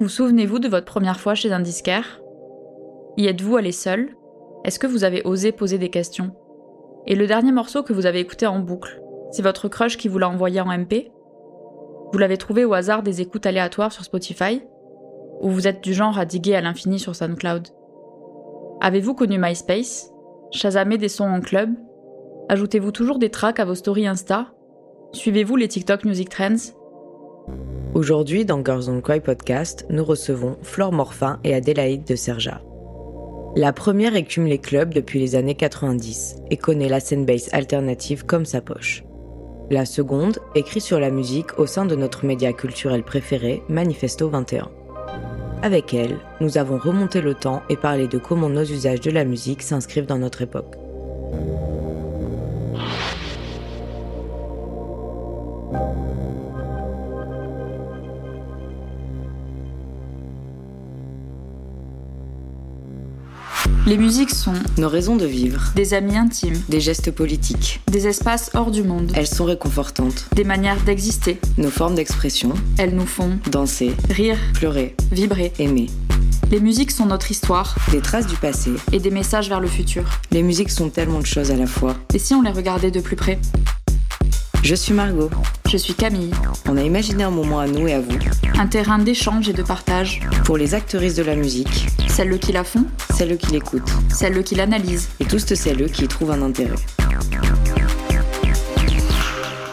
Vous souvenez-vous de votre première fois chez un disquaire? Y êtes-vous allé seul? Est-ce que vous avez osé poser des questions? Et le dernier morceau que vous avez écouté en boucle, c'est votre crush qui vous l'a envoyé en MP Vous l'avez trouvé au hasard des écoutes aléatoires sur Spotify? Ou vous êtes du genre à diguer à l'infini sur SoundCloud? Avez-vous connu MySpace? Shazamé des sons en club? Ajoutez-vous toujours des tracks à vos stories Insta? Suivez-vous les TikTok Music Trends? Aujourd'hui, dans Girls on Cry podcast, nous recevons Flore Morfin et Adélaïde de Serja. La première écume les clubs depuis les années 90 et connaît la scène alternative comme sa poche. La seconde écrit sur la musique au sein de notre média culturel préféré, Manifesto 21. Avec elle, nous avons remonté le temps et parlé de comment nos usages de la musique s'inscrivent dans notre époque. Les musiques sont Nos raisons de vivre, des amis intimes, des gestes politiques, des espaces hors du monde, elles sont réconfortantes, des manières d'exister. nos formes d'expression, Elles nous font danser, rire, pleurer, vibrer. aimer, Les musiques sont notre histoire. Des traces du passé. et des messages vers le futur. Les musiques sont tellement de choses à la fois. Et si on les regardait de plus près? Je suis Margot. Je suis Camille, On a imaginé un moment à nous et à vous, un terrain d'échange et de partage. pour les actrices de la musique, Celles qui la font, celles qui l'écoutent, celles qui l'analysent. et toutes celles qui y trouvent un intérêt.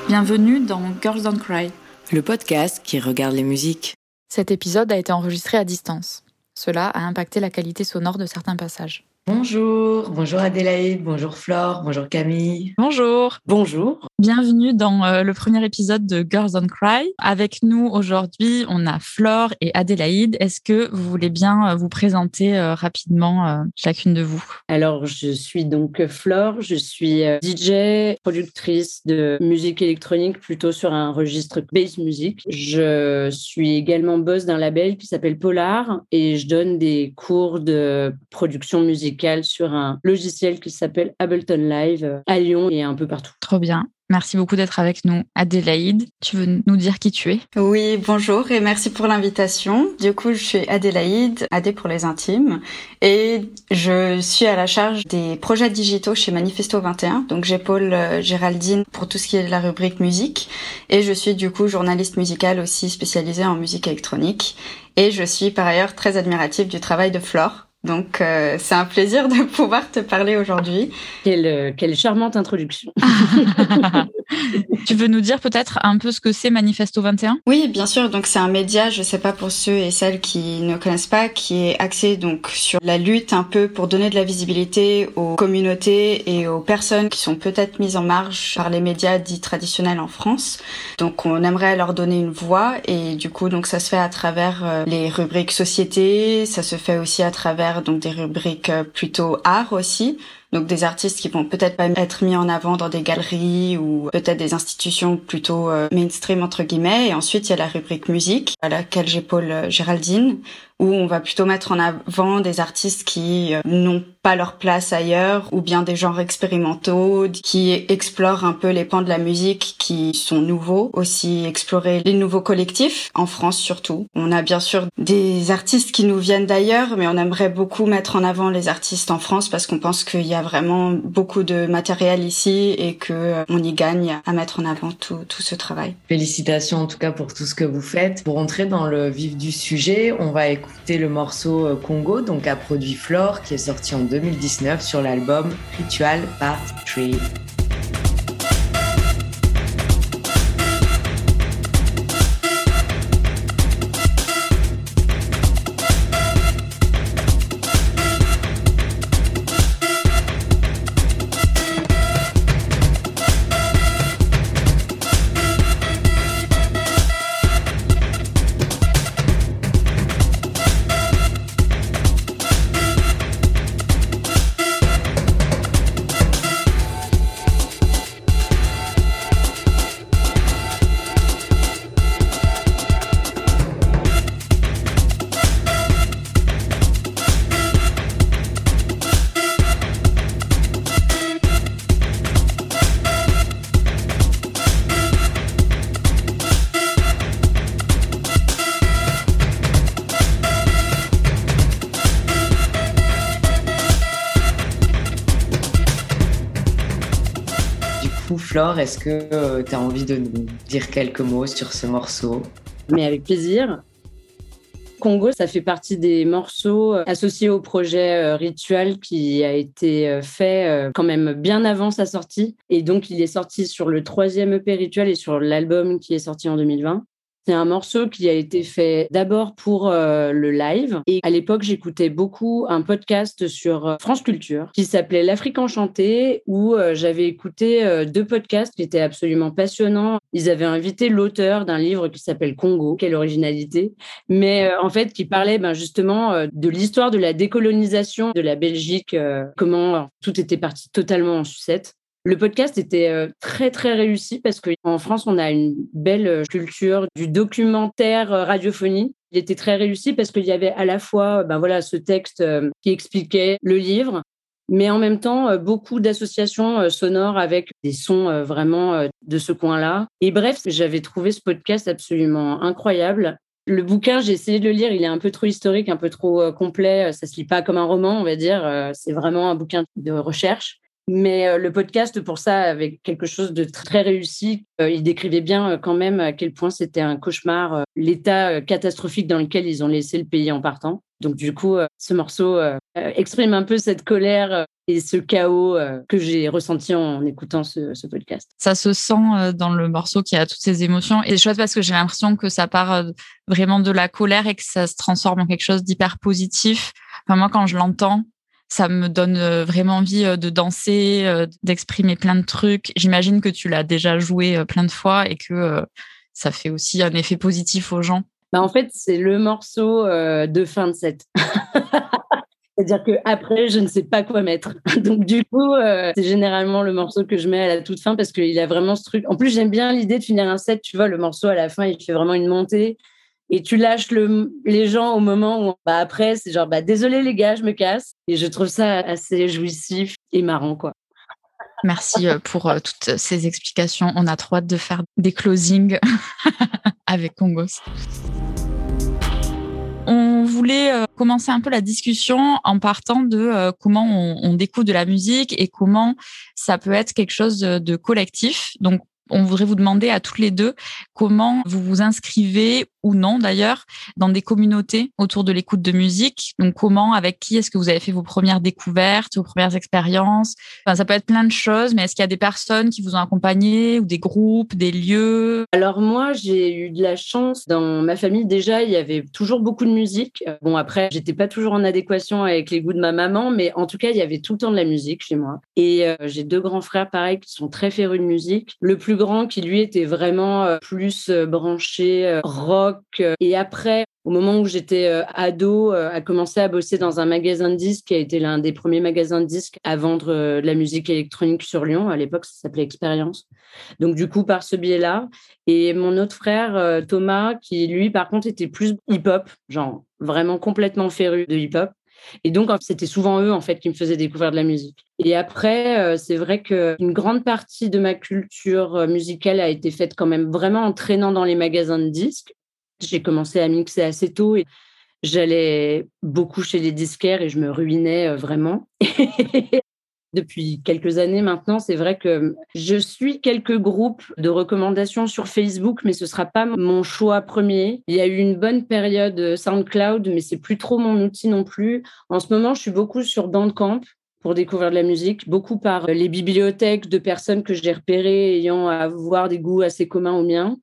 Bienvenue dans Girls Don't Cry. Le podcast qui regarde les musiques. Cet épisode a été enregistré à distance. Cela a impacté la qualité sonore de certains passages. Bonjour, bonjour Adélaïde, bonjour Flore, bonjour Camille. Bonjour Bonjour. Bienvenue dans euh, le premier épisode de Girls Don't Cry. Avec nous aujourd'hui, on a Flore et Adélaïde. Est-ce que vous voulez bien euh, vous présenter euh, rapidement chacune de vous? Alors, je suis donc Flore, je suis DJ, productrice de musique électronique plutôt sur un registre bass music. Je suis également boss d'un label qui s'appelle Polar et je donne des cours de production musicale sur un logiciel qui s'appelle Ableton Live euh, à Lyon et un peu partout. Trop bien. Merci beaucoup d'être avec nous. Adélaïde, tu veux nous dire qui tu es? Oui, bonjour et merci pour l'invitation. Du coup, je suis Adélaïde, Adé pour les intimes, et je suis à la charge des projets digitaux chez Manifesto 21. Donc, j'épaule euh, Géraldine pour tout ce qui est de la rubrique musique, et je suis du coup journaliste musicale aussi spécialisée en musique électronique. Et je suis par ailleurs très admirative du travail de Flore. Donc, euh, c'est un plaisir de pouvoir te parler aujourd'hui. Quelle, euh, quelle charmante introduction. Tu veux nous dire peut-être un peu ce que c'est Manifesto 21 Oui, bien sûr. Donc c'est un média, je sais pas pour ceux et celles qui ne connaissent pas, qui est axé donc sur la lutte un peu pour donner de la visibilité aux communautés et aux personnes qui sont peut-être mises en marge par les médias dits traditionnels en France. Donc on aimerait leur donner une voix et du coup donc ça se fait à travers euh, les rubriques société, ça se fait aussi à travers donc des rubriques euh, plutôt art aussi. Donc des artistes qui vont peut-être pas être mis en avant dans des galeries ou peut-être des institutions plutôt euh, mainstream entre guillemets. Et ensuite il y a la rubrique musique à laquelle j'épaule euh, Géraldine où on va plutôt mettre en avant des artistes qui euh, n'ont pas leur place ailleurs ou bien des genres expérimentaux qui explorent un peu les pans de la musique qui sont nouveaux. Aussi explorer les nouveaux collectifs en France surtout. On a bien sûr des artistes qui nous viennent d'ailleurs mais on aimerait beaucoup mettre en avant les artistes en France parce qu'on pense qu'il y a vraiment beaucoup de matériel ici et que euh, on y gagne à mettre en avant tout, tout ce travail. Félicitations en tout cas pour tout ce que vous faites. Pour entrer dans le vif du sujet, on va écouter le morceau euh, Congo, donc a produit Flore, qui est sorti en 2019 sur l'album Ritual Part 3. Est-ce que tu as envie de nous dire quelques mots sur ce morceau? Mais avec plaisir. Congo, ça fait partie des morceaux euh, associés au projet euh, Ritual qui a été euh, fait quand même bien avant sa sortie. Et donc, il est sorti sur le troisième EP Ritual et sur l'album qui est sorti en 2020. C'est un morceau qui a été fait d'abord pour euh, le live. Et à l'époque, j'écoutais beaucoup un podcast sur euh, France Culture qui s'appelait L'Afrique enchantée, où euh, j'avais écouté deux podcasts qui étaient absolument passionnants. Ils avaient invité l'auteur d'un livre qui s'appelle Congo, quelle originalité, mais en fait qui parlait ben, justement de l'histoire de la décolonisation de la Belgique, comment tout était parti totalement en sucette. Le podcast était euh, très très réussi parce qu'en France, on a une belle euh, culture du documentaire euh, radiophonique. Il était très réussi parce qu'il y avait à la fois ben voilà, ce texte qui expliquait le livre, mais en même temps beaucoup d'associations sonores avec des sons vraiment de ce coin-là. Et bref, j'avais trouvé ce podcast absolument incroyable. Le bouquin, j'ai essayé de le lire, il est un peu trop historique, un peu trop complet, ça se lit pas comme un roman, on va dire, c'est vraiment un bouquin de recherche. Mais euh, le podcast, pour ça, avait quelque chose de très réussi. Euh, il décrivait bien euh, quand même à quel point c'était un cauchemar, l'état catastrophique dans lequel ils ont laissé le pays en partant. Donc du coup, ce morceau exprime un peu cette colère et ce chaos que j'ai ressenti en écoutant ce, podcast. Ça se sent dans le morceau qui a toutes ces émotions. Et c'est chouette parce que j'ai l'impression que ça part vraiment de la colère et que ça se transforme en quelque chose d'hyper positif. Enfin, moi, quand je l'entends, ça me donne euh, vraiment envie euh, de danser, euh, d'exprimer plein de trucs. J'imagine que tu l'as déjà joué plein de fois et que ça fait aussi un effet positif aux gens. Bah en fait, c'est le morceau de fin de set. C'est-à-dire que après, je ne sais pas quoi mettre. Donc du coup, c'est généralement le morceau que je mets à la toute fin parce qu'il a vraiment ce truc. En plus, j'aime bien l'idée de finir un set. Tu vois, le morceau à la fin, il fait vraiment une montée et tu lâches le, les gens au moment où bah après c'est genre bah désolé les gars je me casse et je trouve ça assez jouissif et marrant quoi. Merci euh, pour euh, toutes ces explications. On a trop hâte de faire des closings avec Congos. On voulait euh, commencer un peu la discussion en partant de comment on, on découvre de la musique et comment ça peut être quelque chose de collectif. Donc, on voudrait vous demander à toutes les deux comment vous vous inscrivez ou non d'ailleurs dans des communautés autour de l'écoute de musique. Donc comment, avec qui est-ce que vous avez fait vos premières découvertes, vos premières expériences? Enfin, Ça peut être plein de choses, mais est-ce qu'il y a des personnes qui vous ont accompagné ou des groupes, des lieux? Alors moi, j'ai eu de la chance dans ma famille. Déjà, il y avait toujours beaucoup de musique. Bon, après, j'étais pas toujours en adéquation avec les goûts de ma maman, mais en tout cas, il y avait tout le temps de la musique chez moi. Et euh, j'ai deux grands frères, pareil, qui sont très férus de musique. Le plus grand, qui lui était vraiment euh, plus euh, branché rock, euh, et après, au moment où j'étais euh, ado, euh, a commencé à bosser dans un magasin de disques qui a été l'un des premiers magasins de disques à vendre de la musique électronique sur Lyon. À l'époque, ça s'appelait Expérience. Donc, du coup, par ce biais-là. Et mon autre frère, Thomas, qui lui, par contre, était plus hip-hop, genre vraiment complètement féru de hip-hop. Et donc, c'était souvent eux, en fait, qui me faisaient découvrir de la musique. Et après, c'est vrai qu'une grande partie de ma culture musicale a été faite quand même vraiment en traînant dans les magasins de disques. J'ai commencé à mixer assez tôt et j'allais beaucoup chez les disquaires et je me ruinais euh, vraiment. Depuis quelques années maintenant, c'est vrai que je suis quelques groupes de recommandations sur Facebook, mais ce ne sera pas mon choix premier. Il y a eu une bonne période euh, SoundCloud, mais c'est plus trop mon outil non plus. En ce moment, je suis beaucoup sur Bandcamp pour découvrir de la musique, beaucoup par les bibliothèques de personnes que j'ai repérées ayant à avoir des goûts assez communs aux miens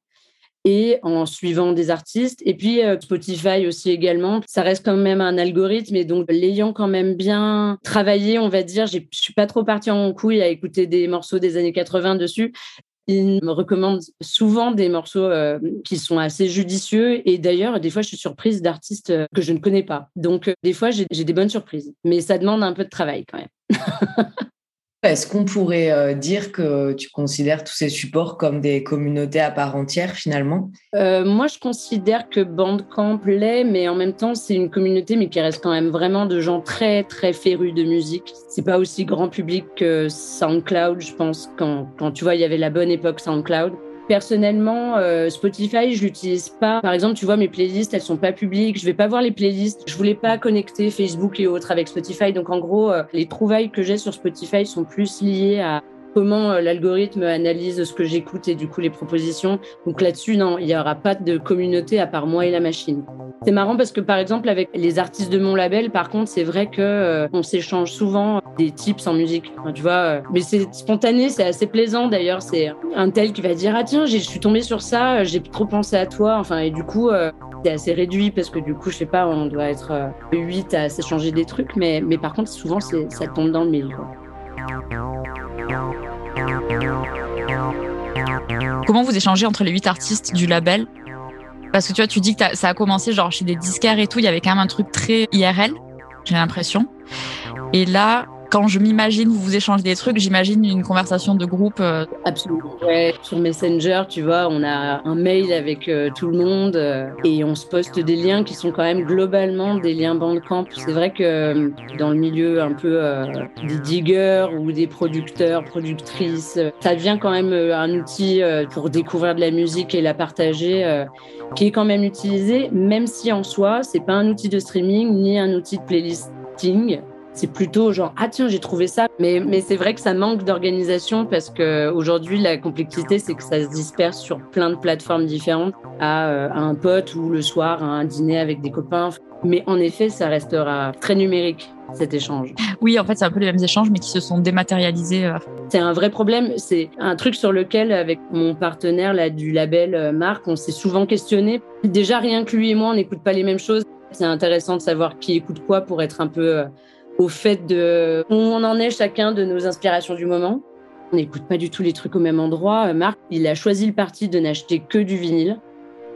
et en suivant des artistes. Et puis euh, Spotify aussi également. Ça reste quand même un algorithme et donc l'ayant quand même bien travaillé, on va dire, je suis pas trop partie en couille à écouter des morceaux des années 80 dessus. Il me recommande souvent des morceaux euh, qui sont assez judicieux et d'ailleurs, des fois, je suis surprise d'artistes euh, que je ne connais pas. Donc, des fois, j'ai des bonnes surprises, mais ça demande un peu de travail quand même. Est-ce qu'on pourrait euh, dire que tu considères tous ces supports comme des communautés à part entière finalement? Euh, Moi, je considère que Bandcamp l'est, mais en même temps, c'est une communauté, mais qui reste quand même vraiment de gens très, très férus de musique. C'est pas aussi grand public que SoundCloud, je pense, quand, quand tu vois, il y avait la bonne époque SoundCloud. Personnellement, euh, Spotify, je l'utilise pas. Par exemple, tu vois, mes playlists, elles sont pas publiques. Je vais pas voir les playlists. Je voulais pas connecter Facebook et autres avec Spotify. Donc, en gros, euh, les trouvailles que j'ai sur Spotify sont plus liées à comment euh, l'algorithme analyse ce que j'écoute et du coup les propositions. Donc là-dessus, non, il n'y aura pas de communauté à part moi et la machine. C'est marrant parce que par exemple avec les artistes de mon label, par contre, c'est vrai que euh, on s'échange souvent des tips en musique. tu vois, euh, mais c'est spontané, c'est assez plaisant d'ailleurs. C'est un tel qui va dire ah tiens, je suis tombé sur ça, j'ai trop pensé à toi. Enfin et du coup. c'est assez réduit parce que du coup, je sais pas, on doit être 8 à s'échanger des trucs, mais, mais par contre, souvent, ça tombe dans le milieu. Comment vous échangez entre les huit artistes du label? Parce que tu vois, tu dis que ça a commencé genre chez des disquaires et tout, il y avait quand même un truc très IRL, j'ai l'impression. Et là, quand je m'imagine vous vous échangez des trucs, j'imagine une conversation de groupe. Euh, Absolument. Sur Messenger, tu vois, on a un mail avec euh, tout le monde euh, et on se poste des liens qui sont quand même globalement des liens Bandcamp. C'est vrai que dans le milieu un peu des diggers ou des producteurs, productrices, ça devient quand même un outil pour découvrir de la musique et la partager qui est quand même utilisé, même si en soi, c'est pas un outil de streaming ni un outil de playlisting. C'est plutôt genre ah tiens j'ai trouvé ça, mais mais c'est vrai que ça manque d'organisation parce que aujourd'hui la complexité c'est que ça se disperse sur plein de plateformes différentes à, euh, à, un pote ou le soir à un dîner avec des copains. Mais en effet ça restera très numérique cet échange. Oui, en fait, c'est un peu les mêmes échanges, mais qui se sont dématérialisés. Euh. C'est un vrai problème. C'est un truc sur lequel, avec mon partenaire là, du label euh, Marc, on s'est souvent questionné. Déjà, rien que lui et moi, on n'écoute pas les mêmes choses. C'est intéressant de savoir qui écoute quoi pour être un peu au fait de où on en est chacun de nos inspirations du moment. On n'écoute pas du tout les trucs au même endroit. Euh, Marc, il a choisi le parti de n'acheter que du vinyle,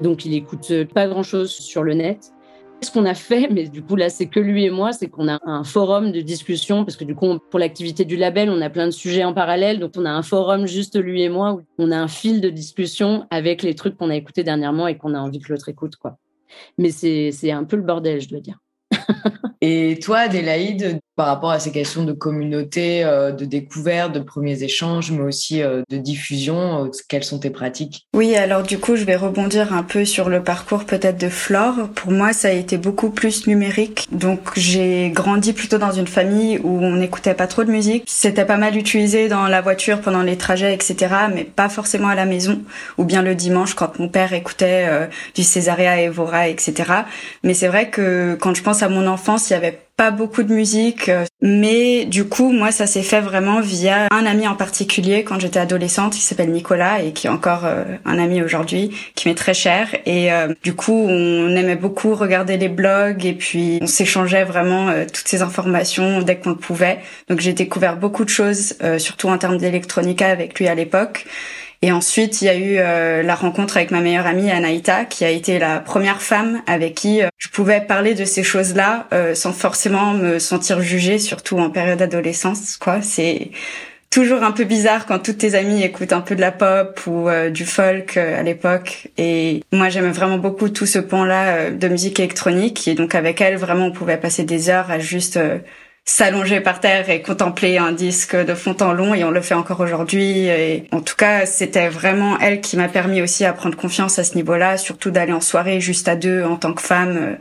donc il écoute euh, pas grand-chose sur le net. Ce qu'on a fait, mais du coup là c'est que lui et moi, c'est qu'on a un forum de discussion parce que du coup pour l'activité du label, on a plein de sujets en parallèle, donc on a un forum juste lui et moi où on a un fil de discussion avec les trucs qu'on a écoutés dernièrement et qu'on a envie que l'autre écoute quoi. Mais c'est un peu le bordel, je dois dire. Et toi, Adélaïde, par rapport à ces questions de communauté, euh, de découverte, de premiers échanges, mais aussi euh, de diffusion, euh, quelles sont tes pratiques? Oui, alors du coup, je vais rebondir un peu sur le parcours peut-être de Flore. Pour moi, ça a été beaucoup plus numérique. Donc, j'ai grandi plutôt dans une famille où on n'écoutait pas trop de musique. C'était pas mal utilisé dans la voiture pendant les trajets, etc., mais pas forcément à la maison, ou bien le dimanche quand mon père écoutait du Césaria Evora, etc. Mais c'est vrai que quand je pense à mon enfance, il y avait pas beaucoup de musique, euh, mais du coup, moi, ça s'est fait vraiment via un ami en particulier quand j'étais adolescente, qui s'appelle Nicolas et qui est encore euh, un ami aujourd'hui, qui m'est très cher. Et euh, du coup, on aimait beaucoup regarder les blogs et puis on s'échangeait vraiment toutes ces informations dès qu'on le pouvait. Donc j'ai découvert beaucoup de choses, surtout en termes d'électronica avec lui à l'époque. Et ensuite, il y a eu euh, la rencontre avec ma meilleure amie Anaïta, qui a été la première femme avec qui euh, je pouvais parler de ces choses-là euh, sans forcément me sentir jugée, surtout en période d'adolescence. Quoi, c'est toujours un peu bizarre quand toutes tes amies écoutent un peu de la pop ou du folk à l'époque. Et moi, j'aimais vraiment beaucoup tout ce pan-là de musique électronique. Et donc avec elle, vraiment, on pouvait passer des heures à juste s'allonger par terre et contempler un disque de fond en long et on le fait encore aujourd'hui. Et en tout cas c'était vraiment elle qui m'a permis aussi à prendre confiance à ce niveau-là surtout d'aller en soirée juste à deux en tant que femme euh,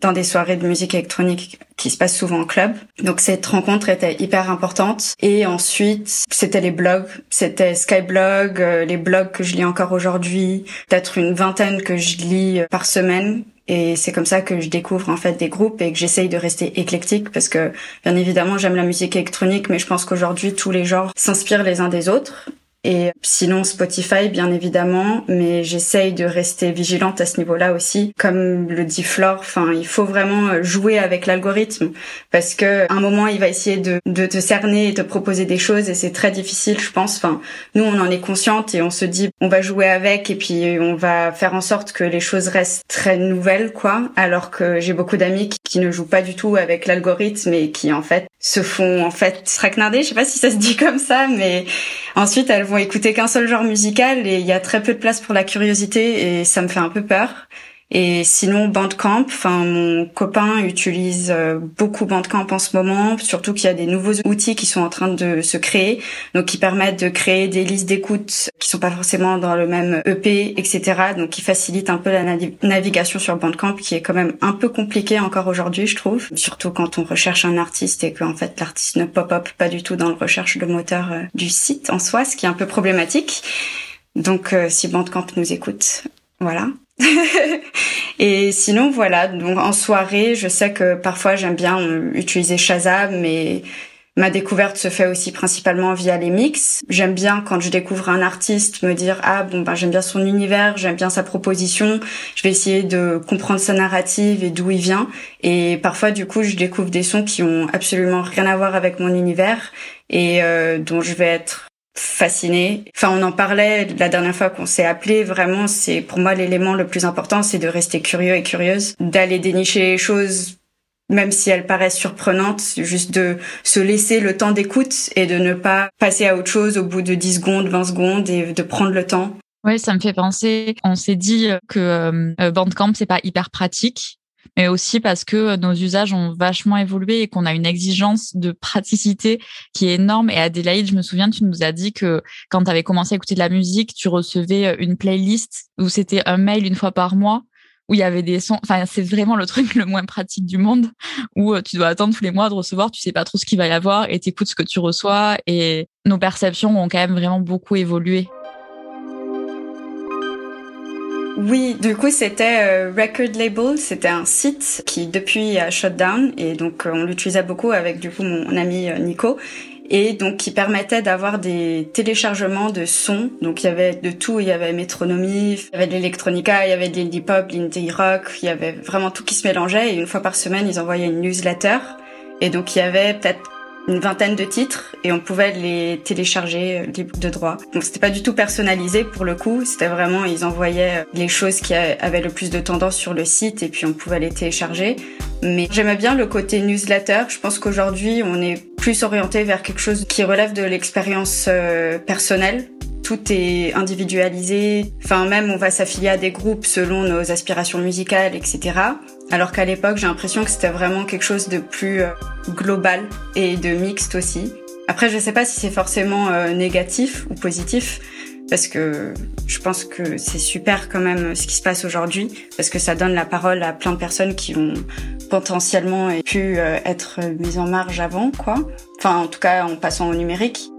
dans des soirées de musique électronique qui se passent souvent en club. Donc cette rencontre était hyper importante. Et ensuite c'était les blogs. C'était Skyblog euh, les blogs que je lis encore aujourd'hui. Peut-être une vingtaine que je lis euh, par semaine. Et c'est comme ça que je découvre en fait des groupes et que j'essaye de rester éclectique parce que bien évidemment j'aime la musique électronique mais je pense qu'aujourd'hui tous les genres s'inspirent les uns des autres et sinon Spotify, bien évidemment, mais j'essaye de rester vigilante à ce niveau-là aussi. Comme le dit Flore, enfin, il faut vraiment jouer avec l'algorithme parce que un moment il va essayer de, de te cerner et te proposer des choses et c'est très difficile, je pense. Enfin, nous on en est consciente et on se dit on va jouer avec et puis on va faire en sorte que les choses restent très nouvelles, quoi. Alors que j'ai beaucoup d'amis qui, qui ne jouent pas du tout avec l'algorithme et qui en fait se font en fait traquenarder. Je sais pas si ça se dit comme ça, mais ensuite elles vont écouter qu'un seul genre musical et il y a très peu de place pour la curiosité et ça me fait un peu peur. Et sinon Bandcamp, enfin mon copain utilise euh, beaucoup Bandcamp en ce moment, surtout qu'il y a des nouveaux outils qui sont en train de se créer, donc qui permettent de créer des listes d'écoute qui sont pas forcément dans le même EP, etc. Donc qui facilitent un peu la navigation sur Bandcamp, qui est quand même un peu compliqué encore aujourd'hui, je trouve, surtout quand on recherche un artiste et qu'en fait l'artiste ne pop-up pas du tout dans le recherche de moteur euh, du site en soi, ce qui est un peu problématique. Donc euh, si Bandcamp nous écoute, voilà. et sinon, voilà. Donc en soirée, je sais que parfois j'aime bien euh, utiliser Shazam, mais ma découverte se fait aussi principalement via les mix. J'aime bien quand je découvre un artiste me dire ah bon ben j'aime bien son univers, j'aime bien sa proposition. Je vais essayer de comprendre sa narrative et d'où il vient. Et parfois du coup je découvre des sons qui ont absolument rien à voir avec mon univers et euh, dont je vais être fascinée. Enfin, on en parlait la dernière fois qu'on s'est appelé. Vraiment, c'est pour moi l'élément le plus important, c'est de rester curieux et curieuse, d'aller dénicher les choses, même si elles paraissent surprenantes, juste de se laisser le temps d'écoute et de ne pas passer à autre chose au bout de 10 secondes, 20 secondes et de prendre le temps. Oui, ça me fait penser. On s'est dit que euh, Bandcamp c'est pas hyper pratique mais aussi parce que nos usages ont vachement évolué et qu'on a une exigence de praticité qui est énorme. Et Adélaïde, je me souviens, tu nous as dit que quand tu avais commencé à écouter de la musique, tu recevais une playlist où c'était un mail une fois par mois où il y avait des sons. Enfin, c'est vraiment le truc le moins pratique du monde où tu dois attendre tous les mois de recevoir, tu sais pas trop ce qu'il va y avoir et t'écoutes ce que tu reçois et nos perceptions ont quand même vraiment beaucoup évolué. Oui, du coup c'était euh, Record Label, c'était un site qui depuis a shut down. Et donc euh, on l'utilisait beaucoup avec du coup mon ami euh, Nico. Et donc qui permettait d'avoir des téléchargements de sons. Donc il y avait de tout, il y avait métronomie, il y avait de l'électronica, il y avait de l'indie pop, l'indie rock, il y avait vraiment tout qui se mélangeait. Et une fois par semaine ils envoyaient une newsletter. Et donc il y avait peut-être une vingtaine de titres et on pouvait les télécharger euh, libre de droit. Donc c'était pas du tout personnalisé pour le coup, c'était vraiment ils envoyaient euh, les choses qui avaient le plus de tendance sur le site et puis on pouvait les télécharger. Mais j'aimais bien le côté newsletter. Je pense qu'aujourd'hui on est plus orienté vers quelque chose qui relève de l'expérience euh, personnelle tout est individualisé. Enfin, même on va s'affilier à des groupes selon nos aspirations musicales, etc. Alors qu'à l'époque, j'ai l'impression que c'était vraiment quelque chose de plus euh, global et de mixte aussi. Après, je sais pas si c'est forcément euh, négatif ou positif, parce que je pense que c'est super quand même ce qui se passe aujourd'hui, parce que ça donne la parole à plein de personnes qui ont potentiellement pu euh, être mises en marge avant, quoi. Enfin, en tout cas, en passant au numérique.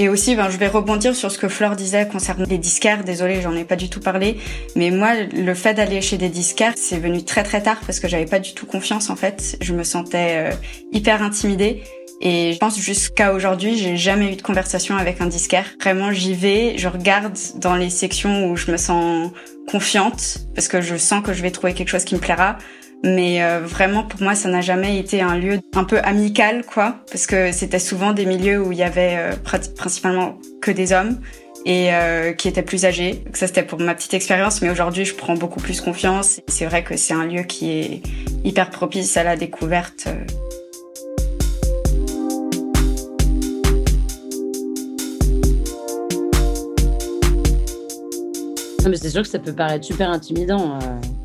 Et aussi, ben, je vais rebondir sur ce que Flore disait concernant les disquaires. Désolée, j'en ai pas du tout parlé. Mais moi, le fait d'aller chez des disquaires, c'est venu très très tard parce que j'avais pas du tout confiance en fait. Je me sentais euh, hyper intimidée. Et je pense jusqu'à aujourd'hui, j'ai jamais eu de conversation avec un disquaire. Vraiment, j'y vais, je regarde dans les sections où je me sens confiante parce que je sens que je vais trouver quelque chose qui me plaira. Mais euh, vraiment, pour moi, ça n'a jamais été un lieu un peu amical, quoi, parce que c'était souvent des milieux où il y avait euh, principalement que des hommes et euh, qui étaient plus âgés. ça, c'était pour ma petite expérience, mais aujourd'hui, je prends beaucoup plus confiance. C'est vrai que c'est un lieu qui est hyper propice à la découverte mais c'est sûr que ça peut paraître super intimidant.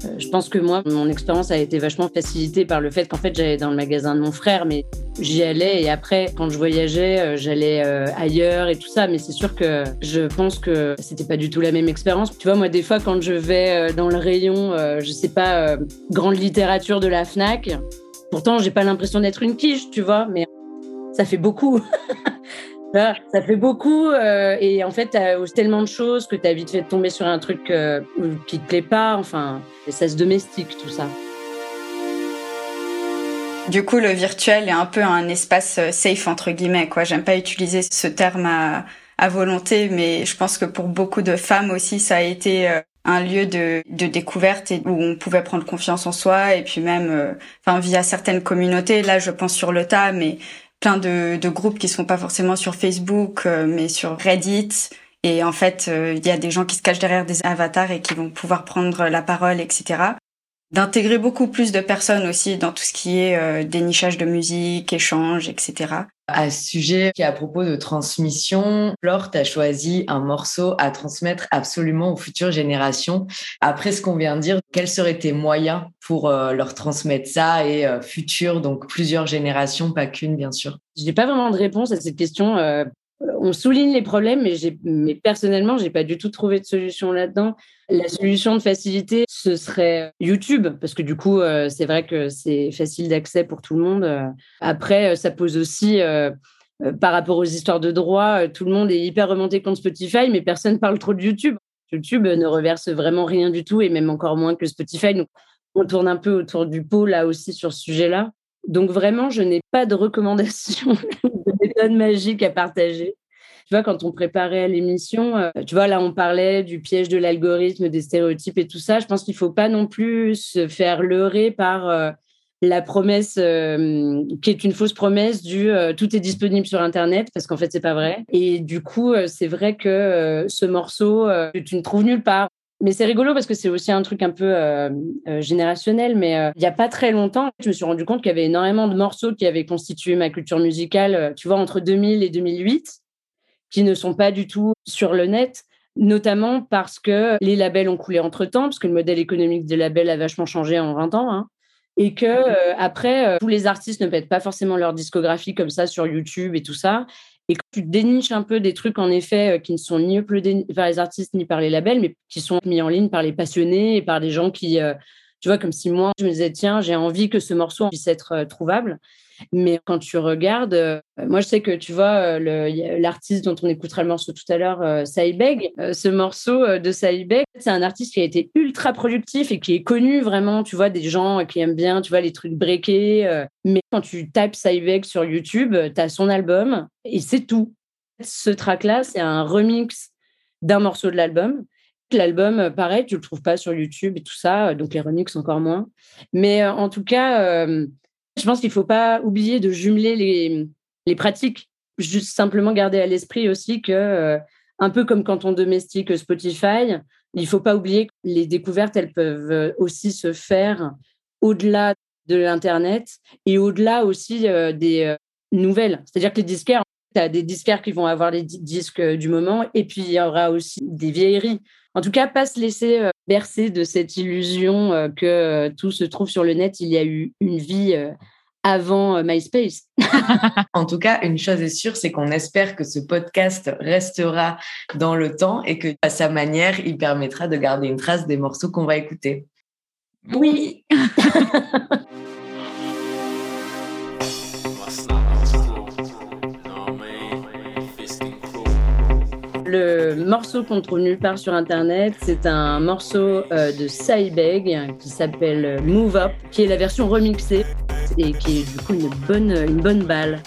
Euh, euh, je pense que moi, mon expérience a été vachement facilitée par le fait qu'en fait, j'allais dans le magasin de mon frère, mais j'y allais et après, quand je voyageais, euh, j'allais ailleurs et tout ça. Mais c'est sûr que je pense que c'était pas du tout la même expérience. Tu vois, moi, des fois, quand je vais dans le rayon, je sais pas, grande littérature de la Fnac, pourtant, j'ai pas l'impression d'être une quiche, tu vois, mais ça fait beaucoup. ça fait beaucoup euh, et en fait, tu as tellement de choses que tu as vite fait tomber sur un truc euh, qui te plaît pas. Enfin, et ça se domestique tout ça. Du coup, le virtuel est un peu un espace euh, safe entre guillemets. Quoi, j'aime pas utiliser ce terme à, à, volonté, mais je pense que pour beaucoup de femmes aussi, ça a été un lieu de, de découverte et où on pouvait prendre confiance en soi et puis même, enfin, via certaines communautés. Là, je pense sur le tas, mais plein de, groupes qui sont pas forcément sur Facebook, euh, mais sur Reddit. Et en fait, euh, il y a des gens qui se cachent derrière des avatars et qui vont pouvoir prendre la parole, etc. D'intégrer beaucoup plus de personnes aussi dans tout ce qui est euh, dénichage de musique, échange, etc. À ce sujet, qui est à propos de transmission, Flore, tu as choisi un morceau à transmettre absolument aux futures générations. Après ce qu'on vient de dire, quels seraient tes moyens pour euh, leur transmettre ça et euh, futures, donc plusieurs générations, pas qu'une, bien sûr? Je n'ai pas vraiment de réponse à cette question. Euh, on souligne les problèmes, mais, mais personnellement, j'ai pas du tout trouvé de solution là-dedans. La solution de facilité, ce serait YouTube, parce que du coup, euh, c'est vrai que c'est facile d'accès pour tout le monde. Après, euh, ça pose aussi, euh, par rapport aux histoires de droit, tout le monde est hyper remonté contre Spotify, mais personne parle trop de YouTube. YouTube ne reverse vraiment rien du tout, et même encore moins que Spotify. Donc, on tourne un peu autour du pot là aussi sur ce sujet-là. Donc vraiment, je n'ai pas de recommandation de méthode magique à partager. Tu vois, quand on préparait l'émission, euh, tu vois, là, on parlait du piège de l'algorithme, des stéréotypes et tout ça. Je pense qu'il ne faut pas non plus se faire leurrer par euh, la promesse euh, qui est une fausse promesse du tout est disponible sur Internet, parce qu'en fait, c'est pas vrai. Et du coup, c'est vrai que ce morceau, tu ne trouves nulle part. Mais c'est rigolo parce que c'est aussi un truc un peu générationnel. Mais il n'y a pas très longtemps, je me suis rendu compte qu'il y avait énormément de morceaux qui avaient constitué ma culture musicale, tu vois, entre 2000 et 2008 qui ne sont pas du tout sur le net, notamment parce que les labels ont coulé entre-temps, parce que le modèle économique des labels a vachement changé en 20 ans. Hein, et que euh, après, euh, tous les artistes ne mettent pas forcément leur discographie comme ça sur YouTube et tout ça. Et quand tu déniches un peu des trucs, en effet, euh, qui ne sont ni uploadés par les artistes ni par les labels, mais qui sont mis en ligne par les passionnés et par des gens qui, tu vois, comme si moi, je me disais, tiens, j'ai envie que ce morceau puisse être trouvable. Mais quand tu regardes, euh, moi je sais que tu vois euh, l'artiste dont on écoutera le morceau tout à l'heure, euh, Saïbeg, ce morceau de Saïbeg, c'est un artiste qui a été ultra productif et qui est connu vraiment, tu vois, des gens qui aiment bien, tu vois, les trucs breakés. mais quand tu tapes Saïbeg sur YouTube, tu as son album et c'est tout. Ce track-là, c'est un remix d'un morceau de l'album. L'album, pareil, tu le trouves pas sur YouTube et tout ça, donc les remixes encore moins. Mais en tout cas, je pense qu'il ne faut pas oublier de jumeler les, pratiques. Juste simplement garder à l'esprit aussi que, euh, un peu comme quand on domestique Spotify, il ne faut pas oublier que les découvertes, elles peuvent euh, aussi se faire au-delà de l'Internet et au-delà aussi euh, des nouvelles. C'est-à-dire que les disquaires, tu as des disquaires qui vont avoir les disques du moment et puis il y aura aussi des vieilleries. En tout cas, pas se laisser bercer de cette illusion que tout se trouve sur le net. Il y a eu une vie avant MySpace. en tout cas, une chose est sûre, c'est qu'on espère que ce podcast restera dans le temps et que, à sa manière, il permettra de garder une trace des morceaux qu'on va écouter. Oui. le morceau qu'on trouve nulle part sur Internet, c'est un morceau euh, de Saibeg qui s'appelle Move Up, qui est la version remixée et qui est du coup une bonne balle.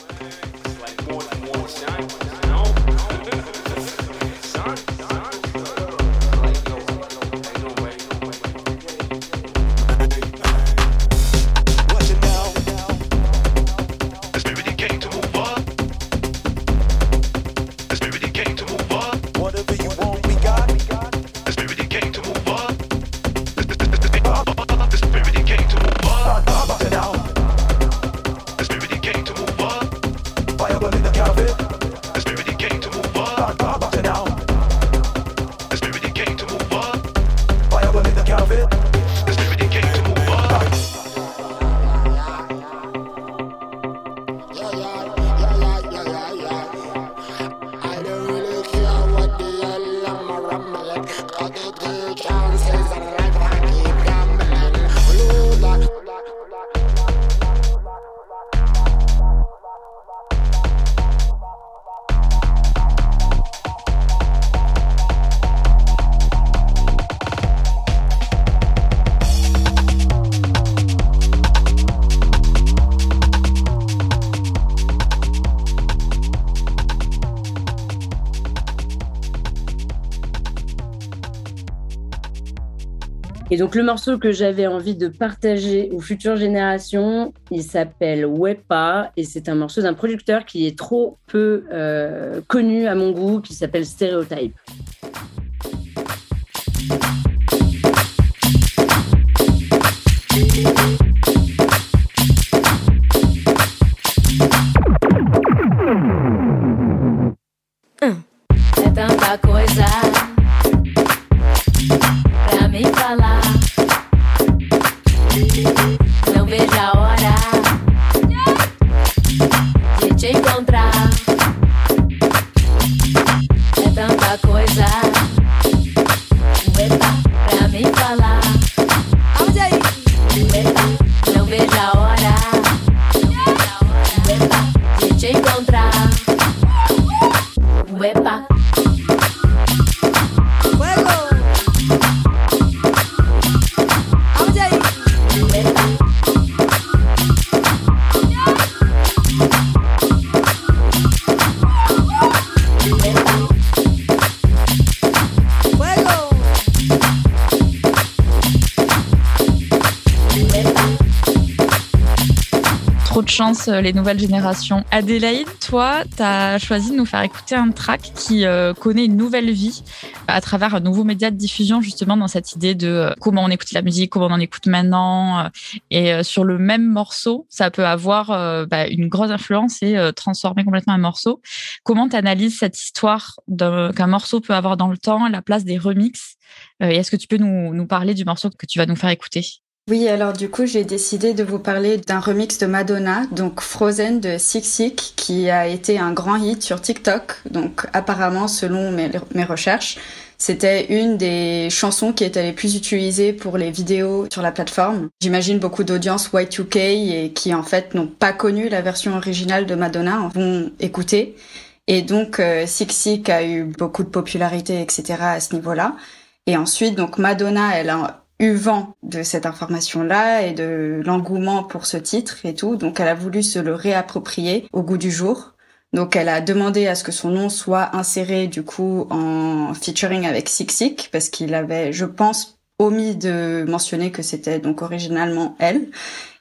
Et donc le morceau que j'avais envie de partager aux futures générations, il s'appelle Wepa et c'est un morceau d'un producteur qui est trop peu euh, connu à mon goût, qui s'appelle Stereotype. Chance, euh, les nouvelles générations. Adélaïde, toi, tu as choisi de nous faire écouter un track qui euh, connaît une nouvelle vie à travers un nouveau média de diffusion, justement, dans cette idée de euh, comment on écoute la musique, comment on en écoute maintenant. et sur le même morceau, ça peut avoir bah, une grosse influence et transformer complètement un morceau. Comment tu analyses cette histoire qu'un morceau peut avoir dans le temps, la place des remixes et est-ce que tu peux nous, nous parler du morceau que tu vas nous faire écouter? Oui, alors du coup, j'ai décidé de vous parler d'un remix de Madonna, donc Frozen de Six Six, qui a été un grand hit sur TikTok. Donc apparemment, selon mes, recherches, c'était une des chansons qui était les plus utilisées pour les vidéos sur la plateforme. J'imagine beaucoup d'audiences Y2K et qui en fait n'ont pas connu la version originale de Madonna vont écouter. Et donc euh, Six Six a eu beaucoup de popularité, etc. à ce niveau-là. Et ensuite, donc Madonna, elle a eu vent de cette information-là et de l'engouement pour ce titre et tout. Donc elle a voulu se le réapproprier au goût du jour. Donc elle a demandé à ce que son nom soit inséré du coup en featuring avec Six Six parce qu'il avait, je pense, omis de mentionner que c'était donc originalement elle.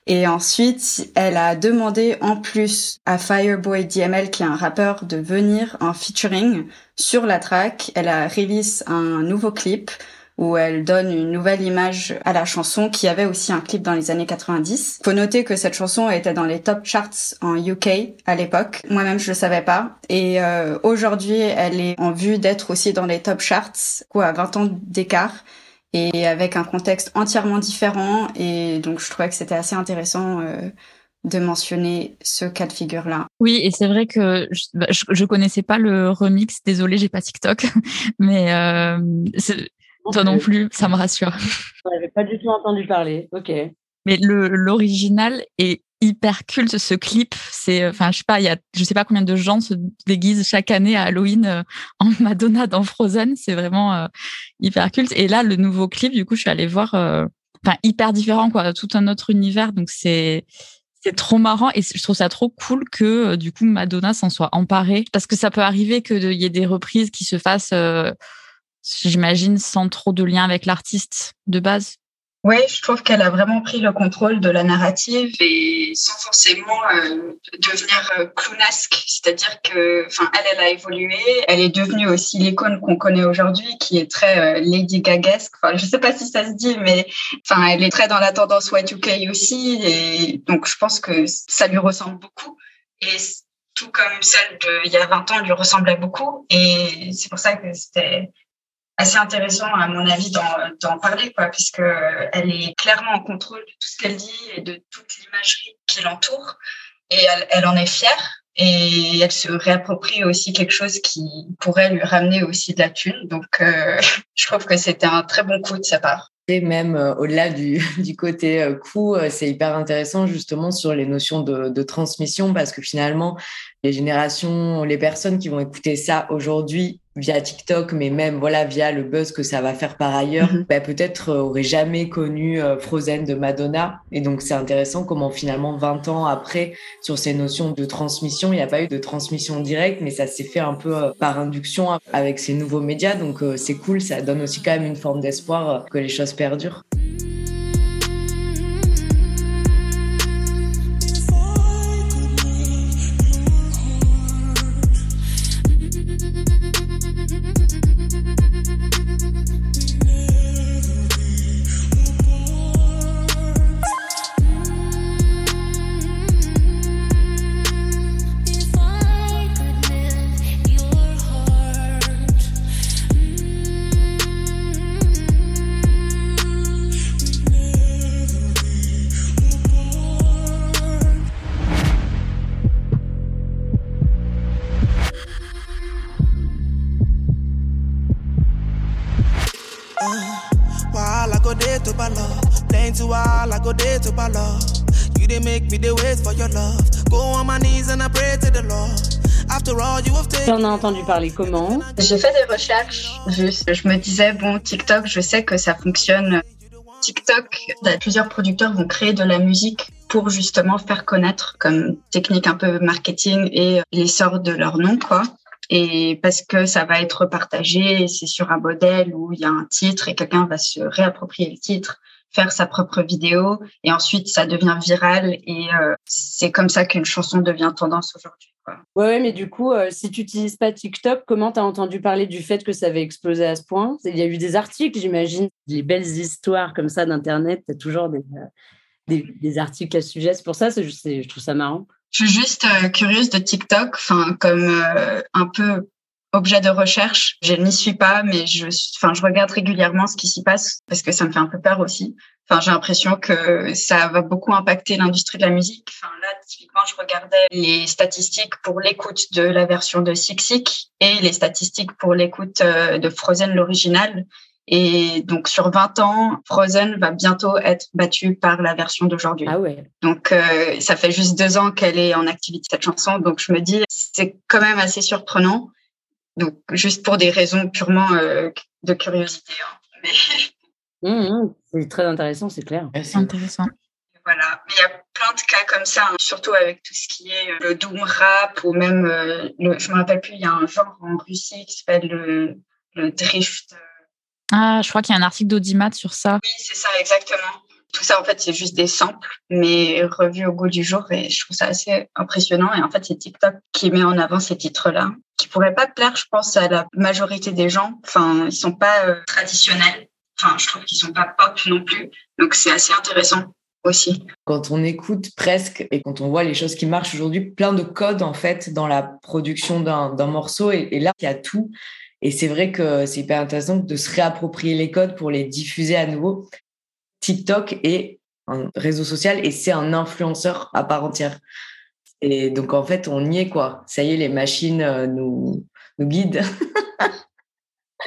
Et ensuite, elle a demandé en plus à Fireboy DML, qui est un rappeur, de venir en featuring sur la track. Elle a release un nouveau clip où elle donne une nouvelle image à la chanson qui avait aussi un clip dans les années 90. Faut noter que cette chanson était dans les top charts en UK à l'époque. Moi-même, je le savais pas. Et euh, aujourd'hui, elle est en vue d'être aussi dans les top charts, quoi, à 20 ans d'écart et avec un contexte entièrement différent. Et donc, je trouvais que c'était assez intéressant. Euh, de mentionner ce cas de figure-là. Oui, et c'est vrai que je, bah, connaissais pas le remix. Désolée, j'ai pas TikTok, mais euh, toi non plus, ça me rassure. J'avais pas du tout entendu parler. Ok. Mais le l'original est hyper culte. Ce clip, c'est, enfin, je sais pas, il y a, je sais pas combien de gens se déguisent chaque année à Halloween euh, en Madonna dans Frozen. C'est vraiment euh, hyper culte. Et là, le nouveau clip, du coup, je suis allée voir, euh, enfin, hyper différent, quoi, tout un autre univers. Donc c'est c'est trop marrant et je trouve ça trop cool que du coup Madonna s'en soit emparée parce que ça peut arriver qu'il y ait des reprises qui se fassent j'imagine, sans trop de lien avec l'artiste de base. Oui, je trouve qu'elle a vraiment pris le contrôle de la narrative et sans forcément euh, devenir euh, clownesque. C'est-à-dire que, enfin, elle, elle a évolué. Elle est devenue aussi l'icône qu'on connaît aujourd'hui, qui est très euh, Lady Gagasque. Enfin, je sais pas si ça se dit, mais enfin, elle est très dans la tendance Y2K aussi. Et donc, je pense que ça lui ressemble beaucoup. Et tout comme celle d'il y a 20 ans lui ressemblait beaucoup. Et c'est pour ça que c'était assez intéressant à mon avis d'en parler quoi puisque elle est clairement en contrôle de tout ce qu'elle dit et de toute l'imagerie qui l'entoure. Et elle, en est fière. Et elle se réapproprie aussi quelque chose qui pourrait lui ramener aussi de la thune. Donc euh, je trouve que c'était un très bon coup de sa part. Et même euh, au-delà du, du, côté euh, coût, c'est hyper intéressant justement sur les notions de, transmission parce que finalement, les générations, les personnes qui vont écouter ça aujourd'hui via TikTok, mais même voilà via le buzz que ça va faire par ailleurs, bah, peut-être euh, aurait jamais connu euh, Frozen de Madonna. Et donc c'est intéressant comment finalement 20 ans après, sur ces notions de transmission, il n'y a pas eu de transmission directe, mais ça s'est fait un peu euh, par induction avec ces nouveaux médias. Donc c'est cool, ça donne aussi quand même une forme d'espoir que les choses perdurent. Entendu parler comment J'ai fait des recherches, juste. Je me disais, bon, TikTok, je sais que ça fonctionne. TikTok, plusieurs producteurs vont créer de la musique pour justement faire connaître comme technique un peu marketing et l'essor de leur nom, quoi. Et parce que ça va être partagé, c'est sur un modèle où il y a un titre et quelqu'un va se réapproprier le titre, faire sa propre vidéo et ensuite ça devient viral et euh, c'est comme ça qu'une chanson devient tendance aujourd'hui. Ouais, mais du coup, euh, si tu n'utilises pas TikTok, comment tu as entendu parler du fait que ça avait explosé à ce point? Il y a eu des articles, j'imagine, des belles histoires comme ça d'Internet. Tu as toujours des, euh, des, des, articles à ce sujet. C'est pour ça, je trouve ça marrant. Je suis juste curieuse de TikTok, enfin comme un peu objet de recherche. Je n'y suis pas, mais je, enfin, je regarde régulièrement ce qui s'y passe parce que ça me fait un peu peur aussi. Enfin, j'ai l'impression que ça va beaucoup impacter l'industrie de la musique. Enfin, là, typiquement, je regardais les statistiques pour l'écoute de la version de Six et les statistiques pour l'écoute euh, de Frozen l'original. Et donc sur 20 ans, Frozen va bientôt être battue par la version d'aujourd'hui. Ah ouais. Donc euh, ça fait juste deux ans qu'elle est en activité cette chanson, donc je me dis c'est quand même assez surprenant. Donc juste pour des raisons purement euh, de curiosité. Hein. Mmh, mmh. c'est très intéressant, c'est clair. C'est intéressant. Voilà, mais il y a plein de cas comme ça, hein, surtout avec tout ce qui est euh, le doom rap ou même, le, je me rappelle plus, il y a un genre en Russie qui s'appelle le, le drift ah, je crois qu'il y a un article d'Audimat sur ça. Oui, c'est ça, exactement. Tout ça, en fait, c'est juste des samples, mais revus au goût du jour. Et je trouve ça assez impressionnant. Et en fait, c'est TikTok qui met en avant ces titres-là, qui pourraient pas plaire, je pense, à la majorité des gens. Enfin, ils sont pas euh, traditionnels. Enfin, je trouve qu'ils sont pas pop non plus. Donc, c'est assez intéressant aussi. Quand on écoute presque et quand on voit les choses qui marchent aujourd'hui, plein de codes, en fait, dans la production d'un morceau. Et, et là, il y a tout. Et c'est vrai que c'est hyper intéressant de se réapproprier les codes pour les diffuser à nouveau. TikTok est un réseau social et c'est un influenceur à part entière. Et donc, en fait, on y est, quoi. Ça y est, les machines euh, nous, nous guident.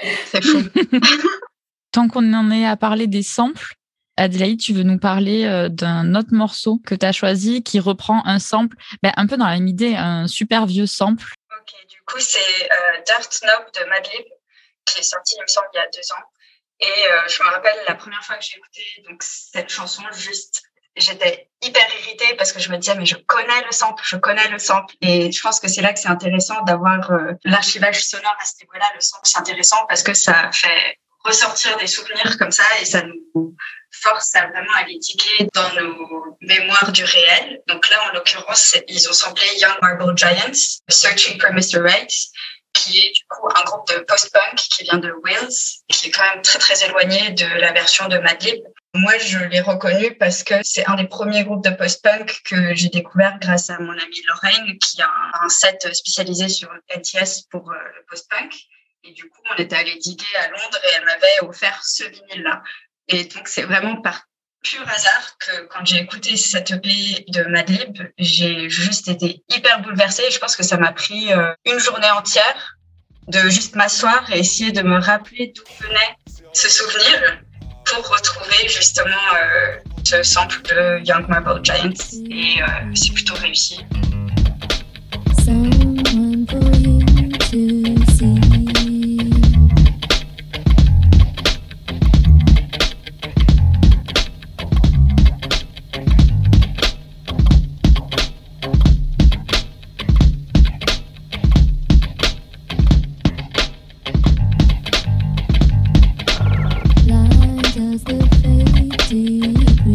Tant qu'on en est à parler des samples, Adélaïde, tu veux nous parler euh, d'un autre morceau que tu as choisi qui reprend un sample, ben, un peu dans la même idée, un super vieux sample du coup, c'est euh, Dirt Snob de Madlib qui est sorti, il me semble, il y a deux ans. Et euh, je me rappelle la première fois que j'ai écouté donc, cette chanson, juste, j'étais hyper irritée parce que je me disais, mais je connais le sample, je connais le sample. Et je pense que c'est là que c'est intéressant d'avoir euh, l'archivage sonore à ce niveau-là. Le sample, c'est intéressant parce que ça fait ressortir des souvenirs comme ça et ça nous force à vraiment à les dans nos mémoires du réel. Donc là, en l'occurrence, ils ont samplé Young Marble Giants, Searching for Mr. Right, qui est du coup un groupe de post-punk qui vient de Wales, qui est quand même très très éloigné de la version de Madlib. Moi, je l'ai reconnu parce que c'est un des premiers groupes de post-punk que j'ai découvert grâce à mon amie Lorraine, qui a un set spécialisé sur NTS pour euh, le post-punk. Et du coup, on était allé diguer à Londres et elle m'avait offert ce vinyle-là. Et donc, c'est vraiment par pur hasard que quand j'ai écouté cette EP de Madlib, j'ai juste été hyper bouleversée. Je pense que ça m'a pris euh, une journée entière de juste m'asseoir et essayer de me rappeler d'où venait ce souvenir pour retrouver justement euh, ce sample de Young Marble Giants. Et euh, c'est plutôt réussi. deep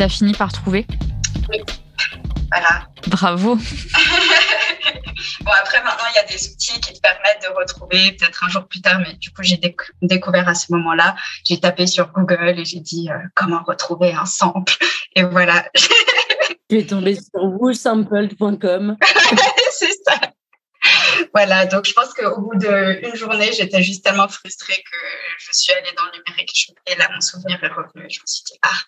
T'as fini par trouver Oui. Voilà. Bravo. Bon, après, maintenant, il y a des outils qui te permettent de retrouver peut-être un jour plus tard, mais du coup, j'ai découvert à ce moment-là. J'ai tapé sur Google et j'ai dit euh, comment retrouver un sample. Et voilà. tu es tombé sur woolsample.com. C'est ça. Voilà, donc je pense qu'au bout d'une journée, j'étais juste tellement frustrée que je suis allée dans le numérique. Et là, mon souvenir est revenu. Je me suis dit, ah,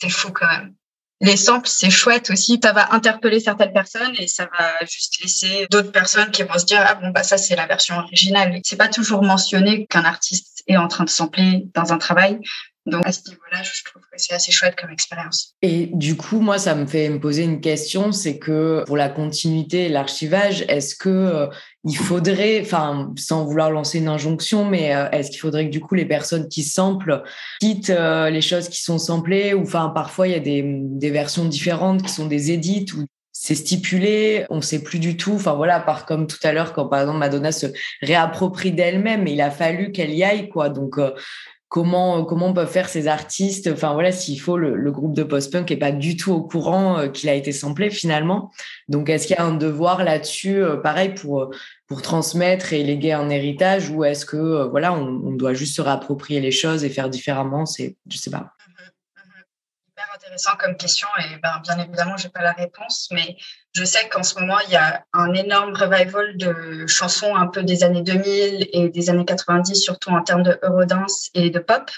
c'est fou quand même les samples, c'est chouette aussi. Ça va interpeller certaines personnes et ça va juste laisser d'autres personnes qui vont se dire ah bon bah ça c'est la version originale. C'est pas toujours mentionné qu'un artiste est en train de sampler dans un travail. Donc à ce niveau-là, je trouve que c'est assez chouette comme expérience. Et du coup, moi, ça me fait me poser une question, c'est que pour la continuité, l'archivage, est-ce que euh, il faudrait, enfin, sans vouloir lancer une injonction, mais euh, est-ce qu'il faudrait que du coup les personnes qui samplent quittent euh, les choses qui sont samplées, ou enfin parfois il y a des, des versions différentes qui sont des édits ou c'est stipulé, on sait plus du tout. Enfin voilà, par comme tout à l'heure quand par exemple Madonna se réapproprie d'elle-même, il a fallu qu'elle y aille quoi. Donc comment comment peuvent faire ces artistes enfin voilà s'il faut le, groupe de post-punk est pas du tout au courant euh, qu'il a été samplé finalement. Donc est-ce qu'il y a un devoir là-dessus euh, pareil pour pour transmettre et léguer un héritage ou est-ce que euh, voilà on, on, doit juste se réapproprier les choses et faire différemment? C'est je sais pas intéressant comme question et ben, bien évidemment, je n'ai pas la réponse, mais je sais qu'en ce moment, il y a un énorme revival de chansons un peu des années 2000 et des années 90, surtout en termes de Eurodance et de pop,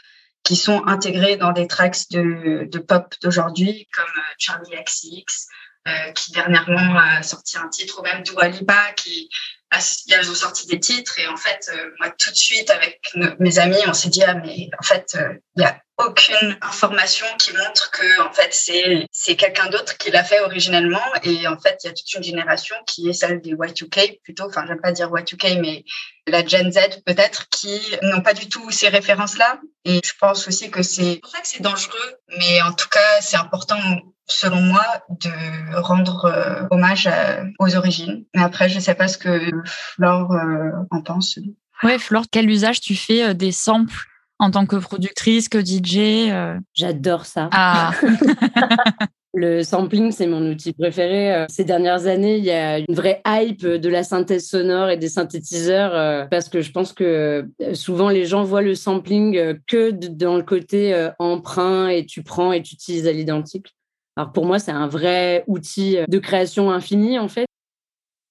qui sont intégrés dans des tracks de, pop d'aujourd'hui, comme euh, Charlie XX, euh, qui dernièrement a sorti un titre, ou même Dua Lipa, qui ont sorti des titres. Et en fait, euh, moi tout de suite avec mes amis, on s'est dit ah mais en fait il y a aucune information qui montre que en fait c'est c'est quelqu'un d'autre qui l'a fait originellement. Et en fait il y a toute une génération qui est celle des Y2K plutôt. Enfin j'aime pas dire Y2K mais la Gen Z peut-être qui n'ont pas du tout ces références là et je pense aussi que c'est pour ça que c'est dangereux. Mais en tout cas c'est important selon moi de rendre euh, hommage aux origines. Mais après je sais pas ce que Flore euh, en pense. Ouais, Flore, quel usage tu fais euh, des samples en tant que productrice, que DJ euh. J'adore ça. Ah. Le sampling, c'est mon outil préféré. Euh. Ces dernières années, il y a une vraie hype de la synthèse sonore et des synthétiseurs euh, parce que je pense que souvent les gens voient le sampling que dans le côté emprunt et tu prends et tu utilises à l'identique. Alors pour moi, c'est un vrai outil de création infinie en fait.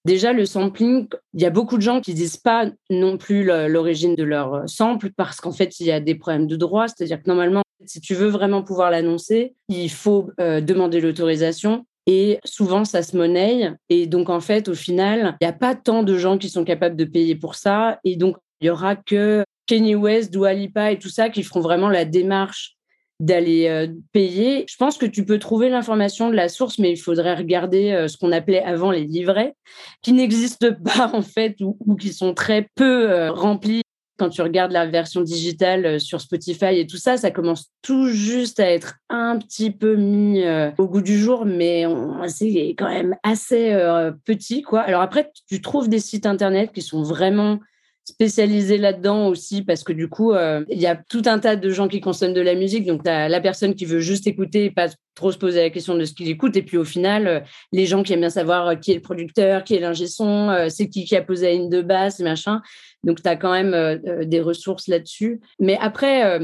Déjà, le sampling, il y a beaucoup de gens qui disent pas non plus l'origine de leur euh, sample parce qu'en fait, il y a des problèmes de droit. C'est-à-dire que normalement, si tu veux vraiment pouvoir l'annoncer, il faut euh, demander l'autorisation. Et souvent, ça se monnaie. Et donc, en fait, au final, il n'y a pas tant de gens qui sont capables de payer pour ça. Et donc, il y aura que Kenny West, Dua Lipa et tout ça qui feront vraiment la démarche d'aller euh, payer. Je pense que tu peux trouver l'information de la source, mais il faudrait regarder euh, ce qu'on appelait avant les livrets, qui n'existent pas en fait ou, qui sont très peu euh, remplis. Quand tu regardes la version digitale sur Spotify et tout ça, ça commence tout juste à être un petit peu mis au goût du jour, mais c'est quand même assez petit. quoi. Alors après, tu trouves des sites internet qui sont vraiment spécialisé là-dedans aussi parce que du coup, euh, il y a tout un tas de gens qui consomment de la musique. Donc, tu as la personne qui veut juste écouter et pas trop se poser la question de ce qu'il écoute. Et puis, au final, euh, les gens qui aiment bien savoir euh, qui est le producteur, qui est l'ingé son, c'est qui qui a posé la ligne de basse et machin. Donc, tu as quand même des ressources là-dessus. Mais après,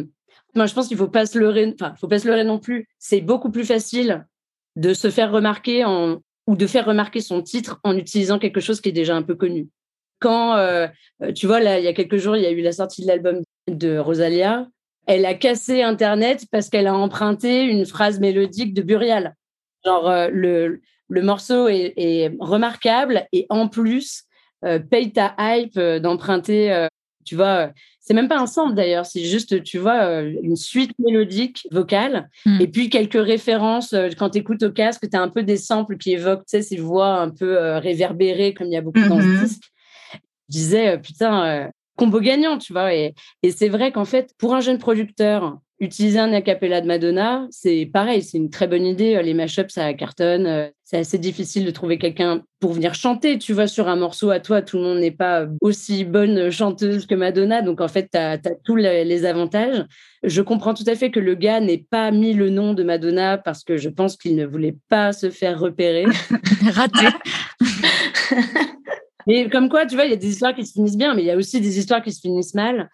moi, je pense qu'il faut pas se leurrer. Enfin, faut pas se leurrer non plus. C'est beaucoup plus facile de se faire remarquer en, ou de faire remarquer son titre en utilisant quelque chose qui est déjà un peu connu quand, euh, euh, tu vois, là, il y a quelques jours, il y a eu la sortie de l'album de Rosalia. Elle a cassé Internet parce qu'elle a emprunté une phrase mélodique de Burial. Genre, euh, le, le morceau est, remarquable et en plus, paye ta hype d'emprunter, tu vois, c'est même pas un sample d'ailleurs, c'est juste, tu vois, une suite mélodique vocale hmm. et puis quelques références. Quand tu écoutes au casque, tu as un peu des samples qui évoquent, tu sais, ces voix un peu réverbérées comme il y a beaucoup dans ce mm-hmm. disque je disais, euh, putain, euh, combo gagnant, tu vois. Et, et c'est vrai qu'en fait, pour un jeune producteur, utiliser un acapella de Madonna, c'est pareil, c'est une très bonne idée. Euh, les mashups, ça cartonne. C'est assez difficile de trouver quelqu'un pour venir chanter, tu vois, sur un morceau à toi. Tout le monde n'est pas aussi bonne chanteuse que Madonna. Donc, en fait, tu as, tous les avantages. Je comprends tout à fait que le gars n'ait pas mis le nom de Madonna parce que je pense qu'il ne voulait pas se faire repérer. Raté. mais comme quoi, tu vois, il y a des histoires qui se finissent bien, mais il y a aussi des histoires qui se finissent mal.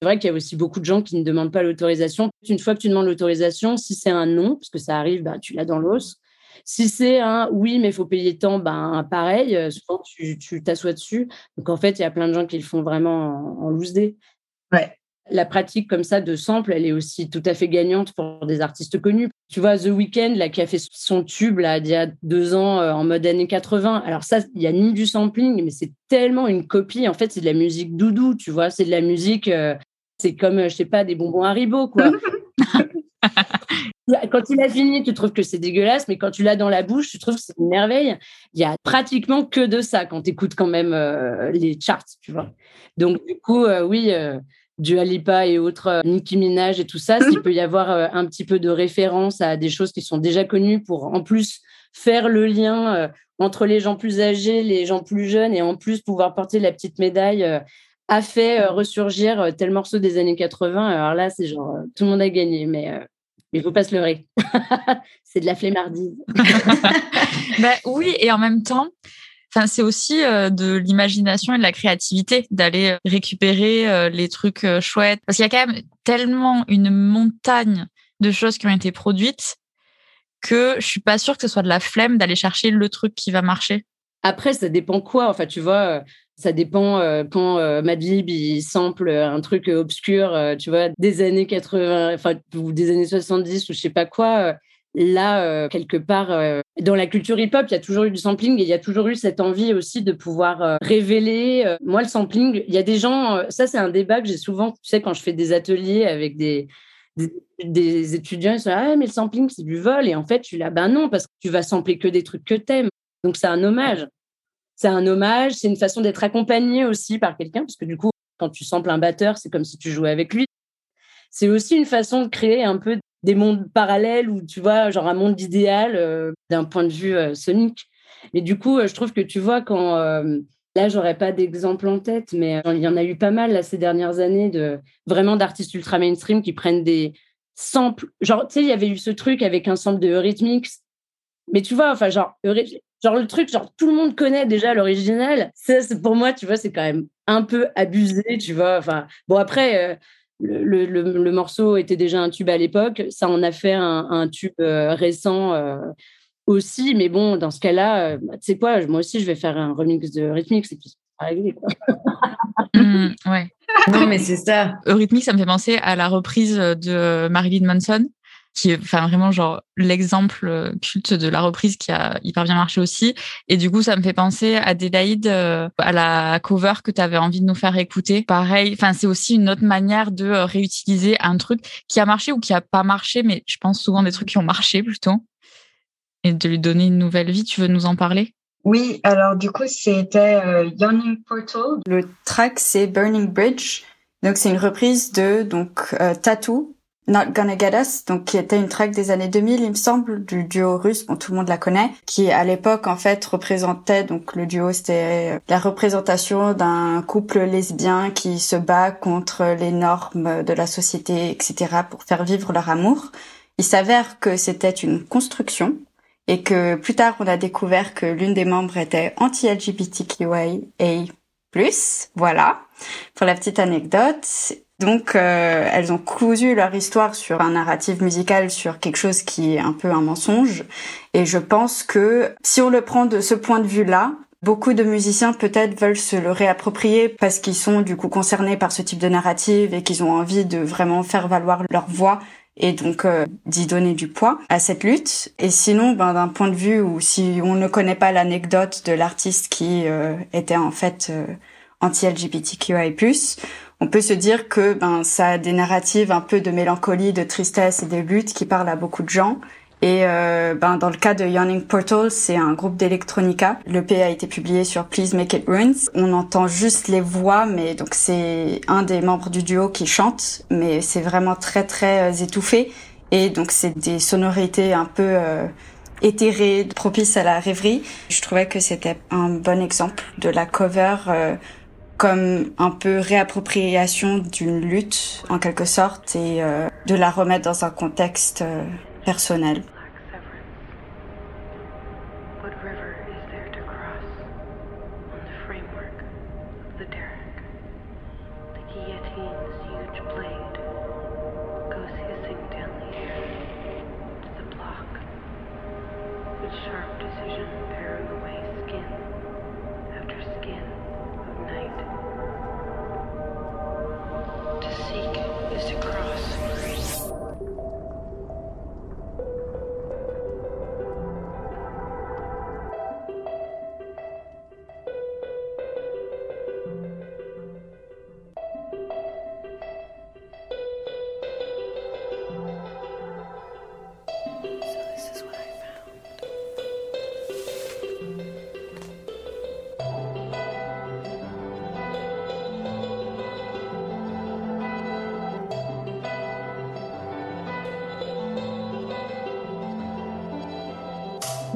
C'est vrai qu'il y a aussi beaucoup de gens qui ne demandent pas l'autorisation. Une fois que tu demandes l'autorisation, si c'est un non, parce que ça arrive, bah, tu l'as dans l'os. Si c'est un oui, mais il faut payer tant, ben pareil, euh, souvent tu t'assois dessus. Donc en fait, il y a plein de gens qui le font vraiment en, en loose day. Ouais. La pratique comme ça de sample, elle est aussi tout à fait gagnante pour des artistes connus. Tu vois, The Weeknd, là, qui a fait son tube là, il y a deux ans euh, en mode années 80. Alors ça, il n'y a ni du sampling, mais c'est tellement une copie. En fait, c'est de la musique doudou, tu vois. C'est de la musique, euh, c'est comme, je sais pas, des bonbons Haribo, quoi. quand tu l'as fini, tu trouves que c'est dégueulasse, mais quand tu l'as dans la bouche, tu trouves que c'est une merveille. Il y a pratiquement que de ça quand tu écoutes quand même euh, les charts, tu vois. Donc, du coup, oui, du Alipa et autres, euh, Nicki Minaj et tout ça, s'il peut y avoir euh, un petit peu de référence à des choses qui sont déjà connues pour en plus faire le lien euh, entre les gens plus âgés, les gens plus jeunes et en plus pouvoir porter la petite médaille a fait ressurgir tel morceau des années 80. Alors là, c'est genre tout le monde a gagné, mais il faut pas se leurrer. c'est de la flemmardise. ben, oui, et en même temps, c'est aussi euh, de l'imagination et de la créativité d'aller euh, récupérer euh, les trucs chouettes. Parce qu'il y a quand même tellement une montagne de choses qui ont été produites que je suis pas sûre que ce soit de la flemme d'aller chercher le truc qui va marcher. Après, ça dépend quoi. Enfin, tu vois, ça dépend quand Madlib il sample un truc obscur, tu vois, des années 80, enfin, ou des années 70 ou je sais pas quoi là, euh, quelque part, euh, dans la culture hip-hop, il y a toujours eu du sampling et il y a toujours eu cette envie aussi de pouvoir euh, révéler. moi, le sampling, il y a des gens, ça c'est un débat que j'ai souvent, tu sais, quand je fais des ateliers avec des, des, étudiants, ils sont ah, mais le sampling, c'est du vol. Et en fait, je suis là, ben non, parce que tu vas sampler que des trucs que t'aimes. Donc, c'est un hommage. C'est un hommage, c'est une façon d'être accompagné aussi par quelqu'un, parce que du coup, quand tu samples un batteur, c'est comme si tu jouais avec lui. C'est aussi une façon de créer un peu des mondes parallèles ou tu vois, genre un monde idéal euh, d'un point de vue euh, sonique. Mais du coup, euh, je trouve que tu vois, quand là, j'aurais pas d'exemple en tête, mais il y en a eu pas mal là, ces dernières années de vraiment d'artistes ultra mainstream qui prennent des samples. Genre, tu sais, il y avait eu ce truc avec un sample de Eurythmics. Mais tu vois, enfin, genre, genre le truc, genre tout le monde connaît déjà l'original. Ça, pour moi, tu vois, c'est quand même un peu abusé, tu vois. Enfin, bon, après, le, le, morceau était déjà un tube à l'époque. Ça en a fait un, tube euh, récent euh, aussi. Mais bon, dans ce cas-là, euh, bah, tu sais quoi, moi aussi, je vais faire un remix de Rhythmix et puis c'est réglé. Quoi. Mmh, ouais. Non, mais c'est ça. Rhythmix, ça me fait penser à la reprise de Marilyn Manson qui est enfin vraiment genre l'exemple euh, culte de la reprise qui a hyper bien marché aussi. Et du coup, ça me fait penser à Adélaïde, euh, à la cover que tu avais envie de nous faire écouter. Pareil, enfin c'est aussi une autre manière de euh, réutiliser un truc qui a marché ou qui a pas marché, mais je pense souvent des trucs qui ont marché plutôt, et de lui donner une nouvelle vie. Tu veux nous en parler? Oui, alors du coup c'était euh, Yawning Portal. Le track c'est Burning Bridge. Donc c'est une reprise de donc Tattoo Not Gonna Get Us, donc qui était une track des années 2000, il me semble, du duo russe, bon tout le monde la connaît, qui à l'époque en fait représentait donc le duo c'était la représentation d'un couple lesbien qui se bat contre les normes de la société, etc. pour faire vivre leur amour. Il s'avère que c'était une construction et que plus tard on a découvert que l'une des membres était anti-LGBTQIA+, voilà, pour la petite anecdote. Donc, euh, elles ont cousu leur histoire sur un narratif musical, sur quelque chose qui est un peu un mensonge. Et je pense que si on le prend de ce point de vue-là, beaucoup de musiciens peut-être veulent se le réapproprier parce qu'ils sont du coup concernés par ce type de narrative et qu'ils ont envie de vraiment faire valoir leur voix et donc euh, d'y donner du poids à cette lutte. Et sinon, ben, d'un point de vue où si on ne connaît pas l'anecdote de l'artiste qui euh, était en fait anti-LGBTQI+, on peut se dire que ben ça a des narratives un peu de mélancolie, de tristesse et de lutte qui parlent à beaucoup de gens. Et euh, ben dans le cas de Yawning Portal, c'est un groupe d'électronica. Le P a été publié sur Please Make It Ruins. On entend juste les voix, mais donc c'est un des membres du duo qui chante, mais c'est vraiment très très euh, étouffé. Et donc c'est des sonorités un peu euh, éthérées, propices à la rêverie. Je trouvais que c'était un bon exemple de la cover euh, comme un peu réappropriation d'une lutte en quelque sorte et euh, de la remettre dans un contexte euh, personnel.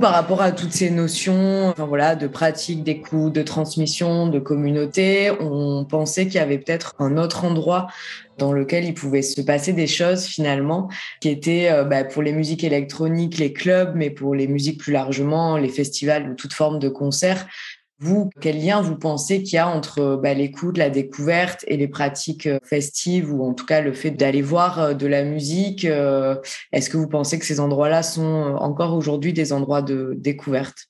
Par rapport à toutes ces notions, enfin voilà, de pratique, d'écoute, de transmission, de communauté, on pensait qu'il y avait peut-être un autre endroit dans lequel il pouvait se passer des choses finalement, qui étaient euh, bah, pour les musiques électroniques, les clubs, mais pour les musiques plus largement, les festivals ou toute forme de concert. Vous, quel lien vous pensez qu'il y a entre bah, l'écoute, la découverte et les pratiques euh, festives, ou en tout cas le fait d'aller voir euh, de la musique euh, Est-ce que vous pensez que ces endroits-là sont euh, encore aujourd'hui des endroits de découverte?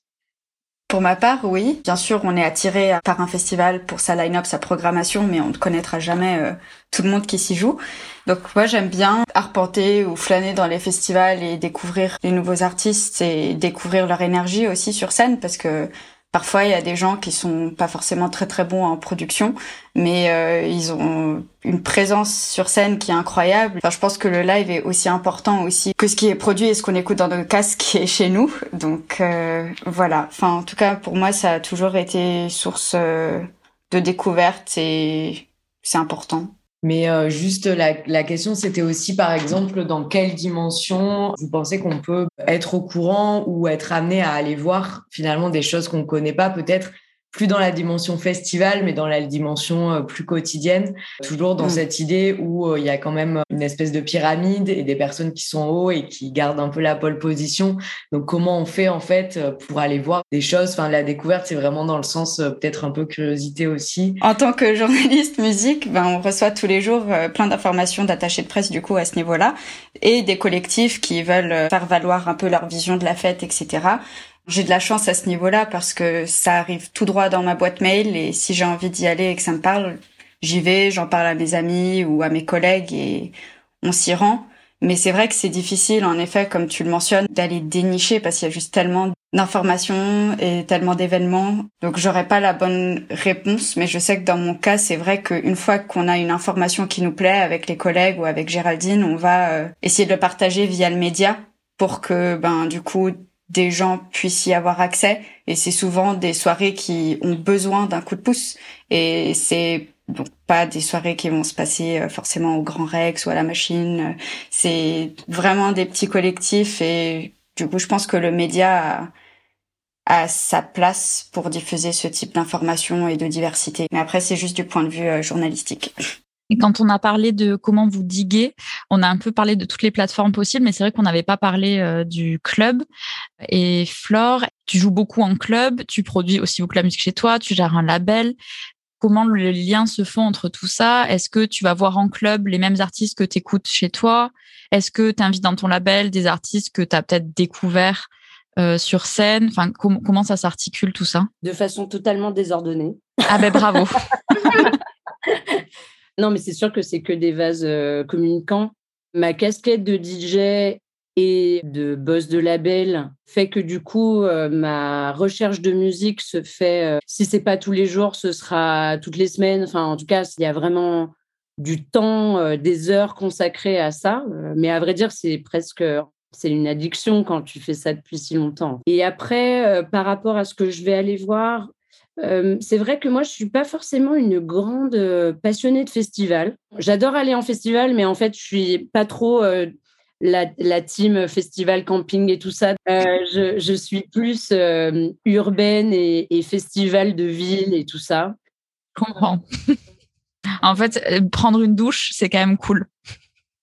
Pour ma part, oui. Bien sûr, on est attiré par un festival pour sa line-up, sa programmation, mais on ne connaîtra jamais euh, tout le monde qui s'y joue. Donc moi, j'aime bien arpenter ou flâner dans les festivals et découvrir les nouveaux artistes et découvrir leur énergie aussi sur scène, parce que parfois il y a des gens qui sont pas forcément très très bons en production, mais euh, ils ont une présence sur scène qui est incroyable. Enfin, je pense que le live est aussi important aussi que ce qui est produit et ce qu'on écoute dans nos casques et chez nous. Donc euh, voilà. Enfin, en tout cas, pour moi, ça a toujours été source euh, de découverte et c'est important. Mais euh, juste la, la question, c'était aussi, par exemple, dans quelle dimension vous pensez qu'on peut être au courant ou être amené à aller voir finalement des choses qu'on ne connaît pas, peut-être plus dans la dimension festival, mais dans la dimension euh, plus quotidienne, toujours dans Mm. cette idée où euh, il y a quand même une espèce de pyramide et des personnes qui sont en haut et qui gardent un peu la pole position. Donc comment on fait en fait euh, pour aller voir des choses? Enfin, la découverte, c'est vraiment dans le sens peut-être un peu curiosité aussi. En tant que journaliste musique, ben on reçoit tous les jours plein d'informations d'attachés de presse du coup à ce niveau-là et des collectifs qui veulent faire valoir un peu leur vision de la fête, etc. J'ai de la chance à ce niveau-là parce que ça arrive tout droit dans ma boîte mail et si j'ai envie d'y aller et que ça me parle, j'y vais, j'en parle à mes amis ou à mes collègues et on s'y rend. Mais c'est vrai que c'est difficile, en effet, comme tu le mentionnes, d'aller dénicher parce qu'il y a juste tellement d'informations et tellement d'événements. Donc j'aurais pas la bonne réponse, mais je sais que dans mon cas, c'est vrai qu'une fois qu'on a une information qui nous plaît avec les collègues ou avec Géraldine, on va euh, essayer de le partager via le média pour que, ben, du coup, des gens puissent y avoir accès. Et c'est souvent des soirées qui ont besoin d'un coup de pouce. Et c'est donc pas des soirées qui vont se passer euh, forcément au Grand Rex ou à la machine. C'est vraiment des petits collectifs et du coup, je pense que le média a, a sa place pour diffuser ce type d'informations et de diversité. Mais après, c'est juste du point de vue euh, journalistique. Et quand on a parlé de comment vous diguer, on a un peu parlé de toutes les plateformes possibles, mais c'est vrai qu'on n'avait pas parlé euh, du club. Et Flore, tu joues beaucoup en club, tu produis aussi beaucoup la musique chez toi, tu gères un label. Comment les liens se font entre tout ça? Est-ce que tu vas voir en club les mêmes artistes que tu écoutes chez toi? Est-ce que tu invites dans ton label des artistes que tu as peut-être découverts euh, sur scène? Enfin, com- comment ça s'articule tout ça? De façon totalement désordonnée. Ah ben bravo Non, mais c'est sûr que c'est que des vases euh, communicants. Ma casquette de DJ et de boss de label fait que du coup, euh, ma recherche de musique se fait, euh, si c'est pas tous les jours, ce sera toutes les semaines. Enfin, en tout cas, il y a vraiment du temps, euh, des heures consacrées à ça. Mais à vrai dire, c'est presque c'est une addiction quand tu fais ça depuis si longtemps. Et après, par rapport à ce que je vais aller voir, euh, c'est vrai que moi, je suis pas forcément une grande euh, passionnée de festival. J'adore aller en festival, mais en fait, je suis pas trop euh, la, la team festival, camping et tout ça. Je, je suis plus urbaine et, et festival de ville et tout ça. Je comprends. en fait, prendre une douche, c'est quand même cool.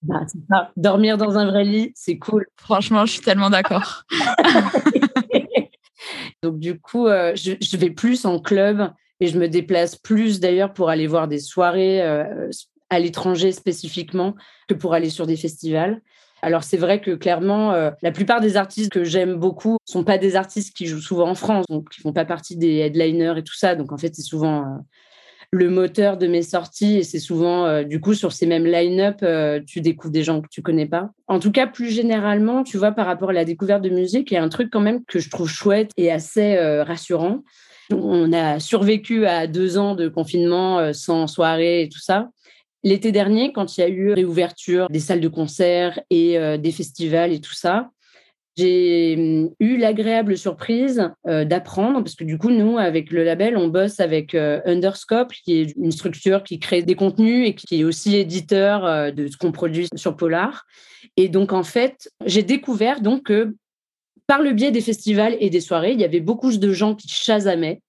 Bah, ça. Dormir dans un vrai lit, c'est cool. Franchement, je suis tellement d'accord. Donc, du coup, euh, je, vais plus en club et je me déplace plus d'ailleurs pour aller voir des soirées euh, à l'étranger spécifiquement que pour aller sur des festivals. Alors c'est vrai que clairement, euh, la plupart des artistes que j'aime beaucoup sont pas des artistes qui jouent souvent en France, donc qui font pas partie des headliners et tout ça. Donc en fait, c'est souvent le moteur de mes sorties et c'est souvent euh, du coup sur ces mêmes line-up, euh, tu découvres des gens que tu connais pas. En tout cas, plus généralement, tu vois, par rapport à la découverte de musique, il y a un truc quand même que je trouve chouette et assez euh, rassurant. On a survécu à deux ans de confinement sans soirée et tout ça. L'été dernier, quand il y a eu réouverture des salles de concert et des festivals et tout ça, j'ai hum, eu l'agréable surprise euh, d'apprendre, parce que du coup, nous, avec le label, on bosse avec euh, Underscope, qui est une structure qui crée des contenus et qui est aussi éditeur euh, de ce qu'on produit sur Polar. Et donc, en fait, j'ai découvert donc que par le biais des festivals et des soirées, il y avait beaucoup de gens qui chasamaient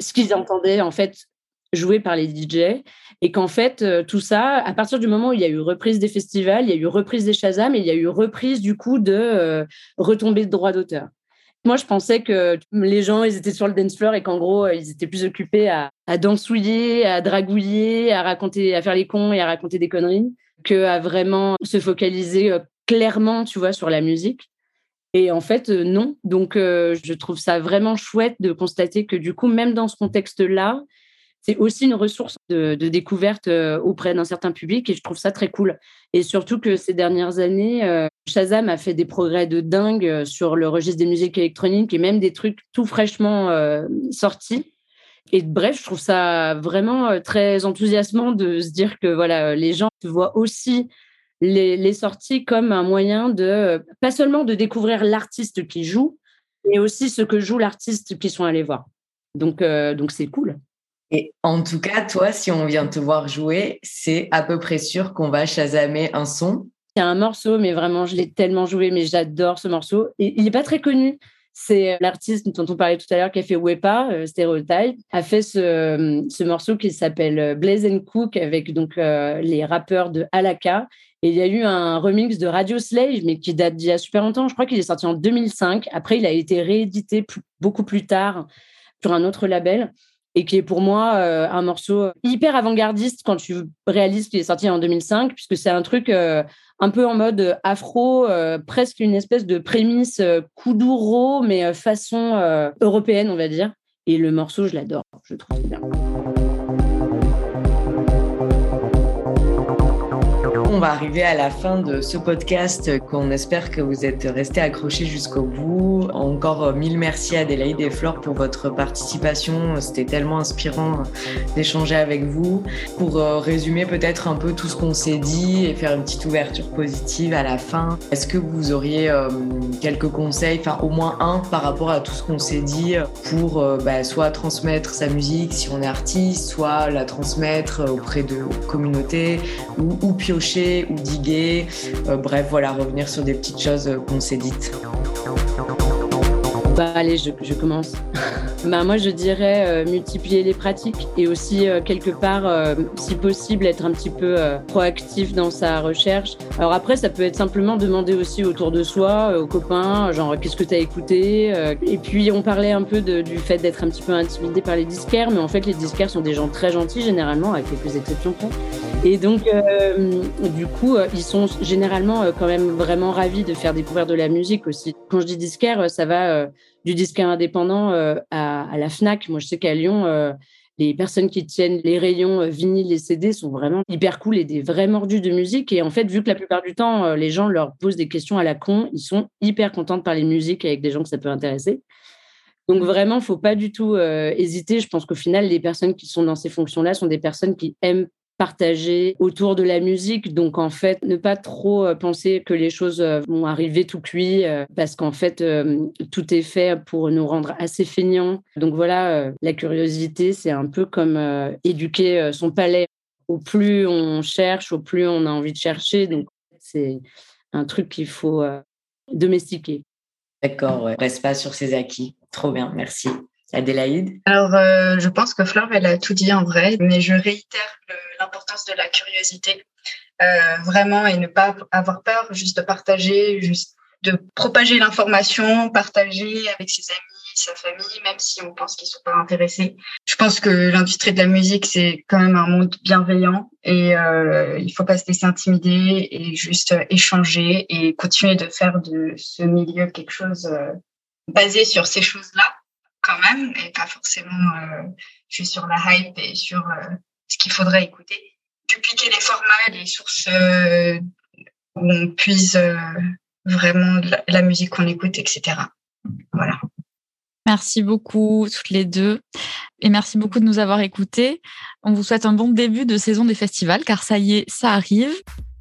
ce qu'ils entendaient en fait joué par les DJ et qu'en fait euh, tout ça à partir du moment où il y a eu reprise des festivals il y a eu reprise des Shazam et il y a eu reprise du coup de euh, retombées de droits d'auteur moi je pensais que les gens ils étaient sur le dance floor et qu'en gros euh, ils étaient plus occupés à, à dansouiller à dragouiller à raconter à faire les cons et à raconter des conneries que à vraiment se focaliser euh, clairement tu vois sur la musique et en fait, non. Donc, je trouve ça vraiment chouette de constater que du coup, même dans ce contexte-là, c'est aussi une ressource de, découverte euh, auprès d'un certain public et je trouve ça très cool. Et surtout que ces dernières années, euh, Shazam a fait des progrès de dingue euh, sur le registre des musiques électroniques et même des trucs tout fraîchement sortis. Et bref, je trouve ça vraiment très enthousiasmant de se dire que voilà, les gens voient aussi les, sorties comme un moyen de, pas seulement de découvrir l'artiste qui joue, mais aussi ce que joue l'artiste qu'ils sont allés voir. Donc, donc c'est cool. Et en tout cas, toi, si on vient te voir jouer, c'est à peu près sûr qu'on va chasamer un son. Il y a un morceau, mais vraiment, je l'ai tellement joué, mais j'adore ce morceau. Il n'est pas très connu. C'est l'artiste dont on parlait tout à l'heure qui a fait Wepa, euh, Stereotype, a fait ce, ce morceau qui s'appelle euh, Blaze and Cook avec donc euh, les rappeurs de Alaka. Et il y a eu un remix de Radio Slave, mais qui date d'il y a super longtemps. Je crois qu'il est sorti en 2005. Après, il a été réédité beaucoup plus tard sur un autre label et qui est pour moi euh, un morceau hyper avant-gardiste quand tu réalises qu'il est sorti en 2005, puisque c'est un truc euh, un peu en mode afro, euh, presque une espèce de prémisse kuduro, mais façon européenne, on va dire. Et le morceau, je l'adore, je trouve bien. On va arriver à la fin de ce podcast qu'on espère que vous êtes restés accrochés jusqu'au bout. Encore euh, mille merci Adélaïde et Flore pour votre participation. C'était tellement inspirant d'échanger avec vous. Pour euh, résumer peut-être un peu tout ce qu'on s'est dit et faire une petite ouverture positive à la fin, est-ce que vous auriez euh, quelques conseils, enfin au moins un par rapport à tout ce qu'on s'est dit pour bah, soit transmettre sa musique si on est artiste, soit la transmettre auprès de communautés ou piocher ou diguer. Euh, bref, voilà, revenir sur des petites choses euh, qu'on s'est dites. Bah, allez, je, je commence. bah, moi, je dirais euh, multiplier les pratiques et aussi, euh, quelque part, euh, si possible, être un petit peu proactif dans sa recherche. Alors après, ça peut être simplement demander aussi autour de soi, aux copains, genre qu'est-ce que tu as écouté. et puis, on parlait un peu de- du fait d'être un petit peu intimidé par les disquaires, mais en fait, les disquaires sont des gens très gentils, généralement, avec quelques exceptions près. Et donc, euh, du coup, euh, ils sont généralement euh, quand même vraiment ravis de faire découvrir de la musique aussi. Quand je dis disquaire, ça va du disquaire indépendant à, la FNAC. Moi, je sais qu'à Lyon, les personnes qui tiennent les rayons vinyles et CD sont vraiment hyper cool et des vrais mordus de musique. Et en fait, vu que la plupart du temps, les gens leur posent des questions à la con, ils sont hyper contents de parler musique avec des gens que ça peut intéresser. Donc vraiment, faut pas du tout hésiter. Je pense qu'au final, les personnes qui sont dans ces fonctions-là sont des personnes qui aiment partager autour de la musique. Donc en fait, ne pas trop euh, penser que les choses euh, vont arriver tout cuit, euh, parce qu'en fait, tout est fait pour nous rendre assez feignants. Donc voilà, la curiosité, c'est un peu comme éduquer son palais. Au plus on cherche, au plus on a envie de chercher. Donc c'est un truc qu'il faut domestiquer. D'accord, ouais. Reste pas sur ses acquis. Trop bien, merci. Adélaïde Alors, euh, je pense que Flore, elle a tout dit en vrai, mais je réitère l'importance de la curiosité, euh, vraiment, et ne pas avoir peur, juste de partager, juste de propager l'information, partager avec ses amis, sa famille, même si on pense qu'ils sont pas intéressés. Je pense que l'industrie de la musique, c'est quand même un monde bienveillant et euh, il faut pas se laisser intimider et juste échanger et continuer de faire de ce milieu quelque chose euh, basé sur ces choses-là quand même et pas forcément euh, juste sur la hype et sur euh, ce qu'il faudrait écouter. Dupliquer les formats, les sources euh, où on puise vraiment la, musique qu'on écoute, etc. Voilà. Merci beaucoup toutes les deux et merci beaucoup de nous avoir écoutés. On vous souhaite un bon début de saison des festivals car ça y est, ça arrive.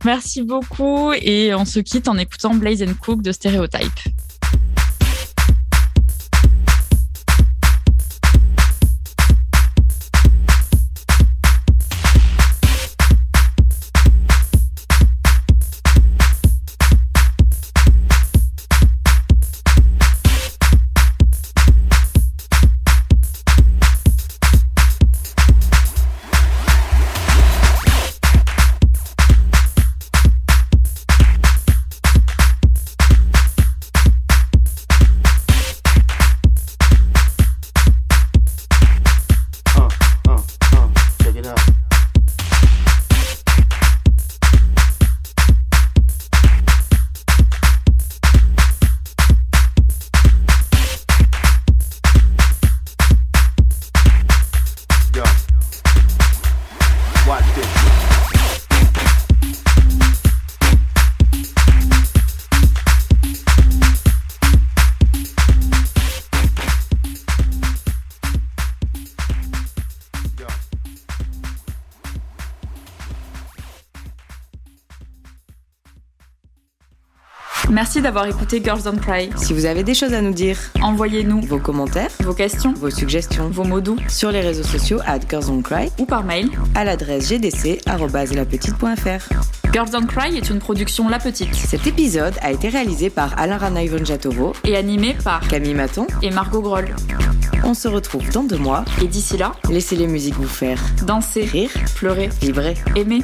Merci beaucoup et on se quitte en écoutant Blaze and Cook de Stereotype. D'avoir écouté Girls Don't Cry. Si vous avez des choses à nous dire, Envoyez-nous vos commentaires, vos questions, vos suggestions, vos mots doux sur les réseaux sociaux at Girls Don't Cry ou par mail. à l'adresse gdc.lapetite.fr. Girls Don't Cry est une production La Petite Cet épisode a été réalisé par Alain Rana Jatovo, et animée par Camille Maton. et Margot Groll. On se retrouve dans deux mois. Et d'ici là, Laissez les musiques vous faire dansez, rire, pleurer, vibrer. aimer.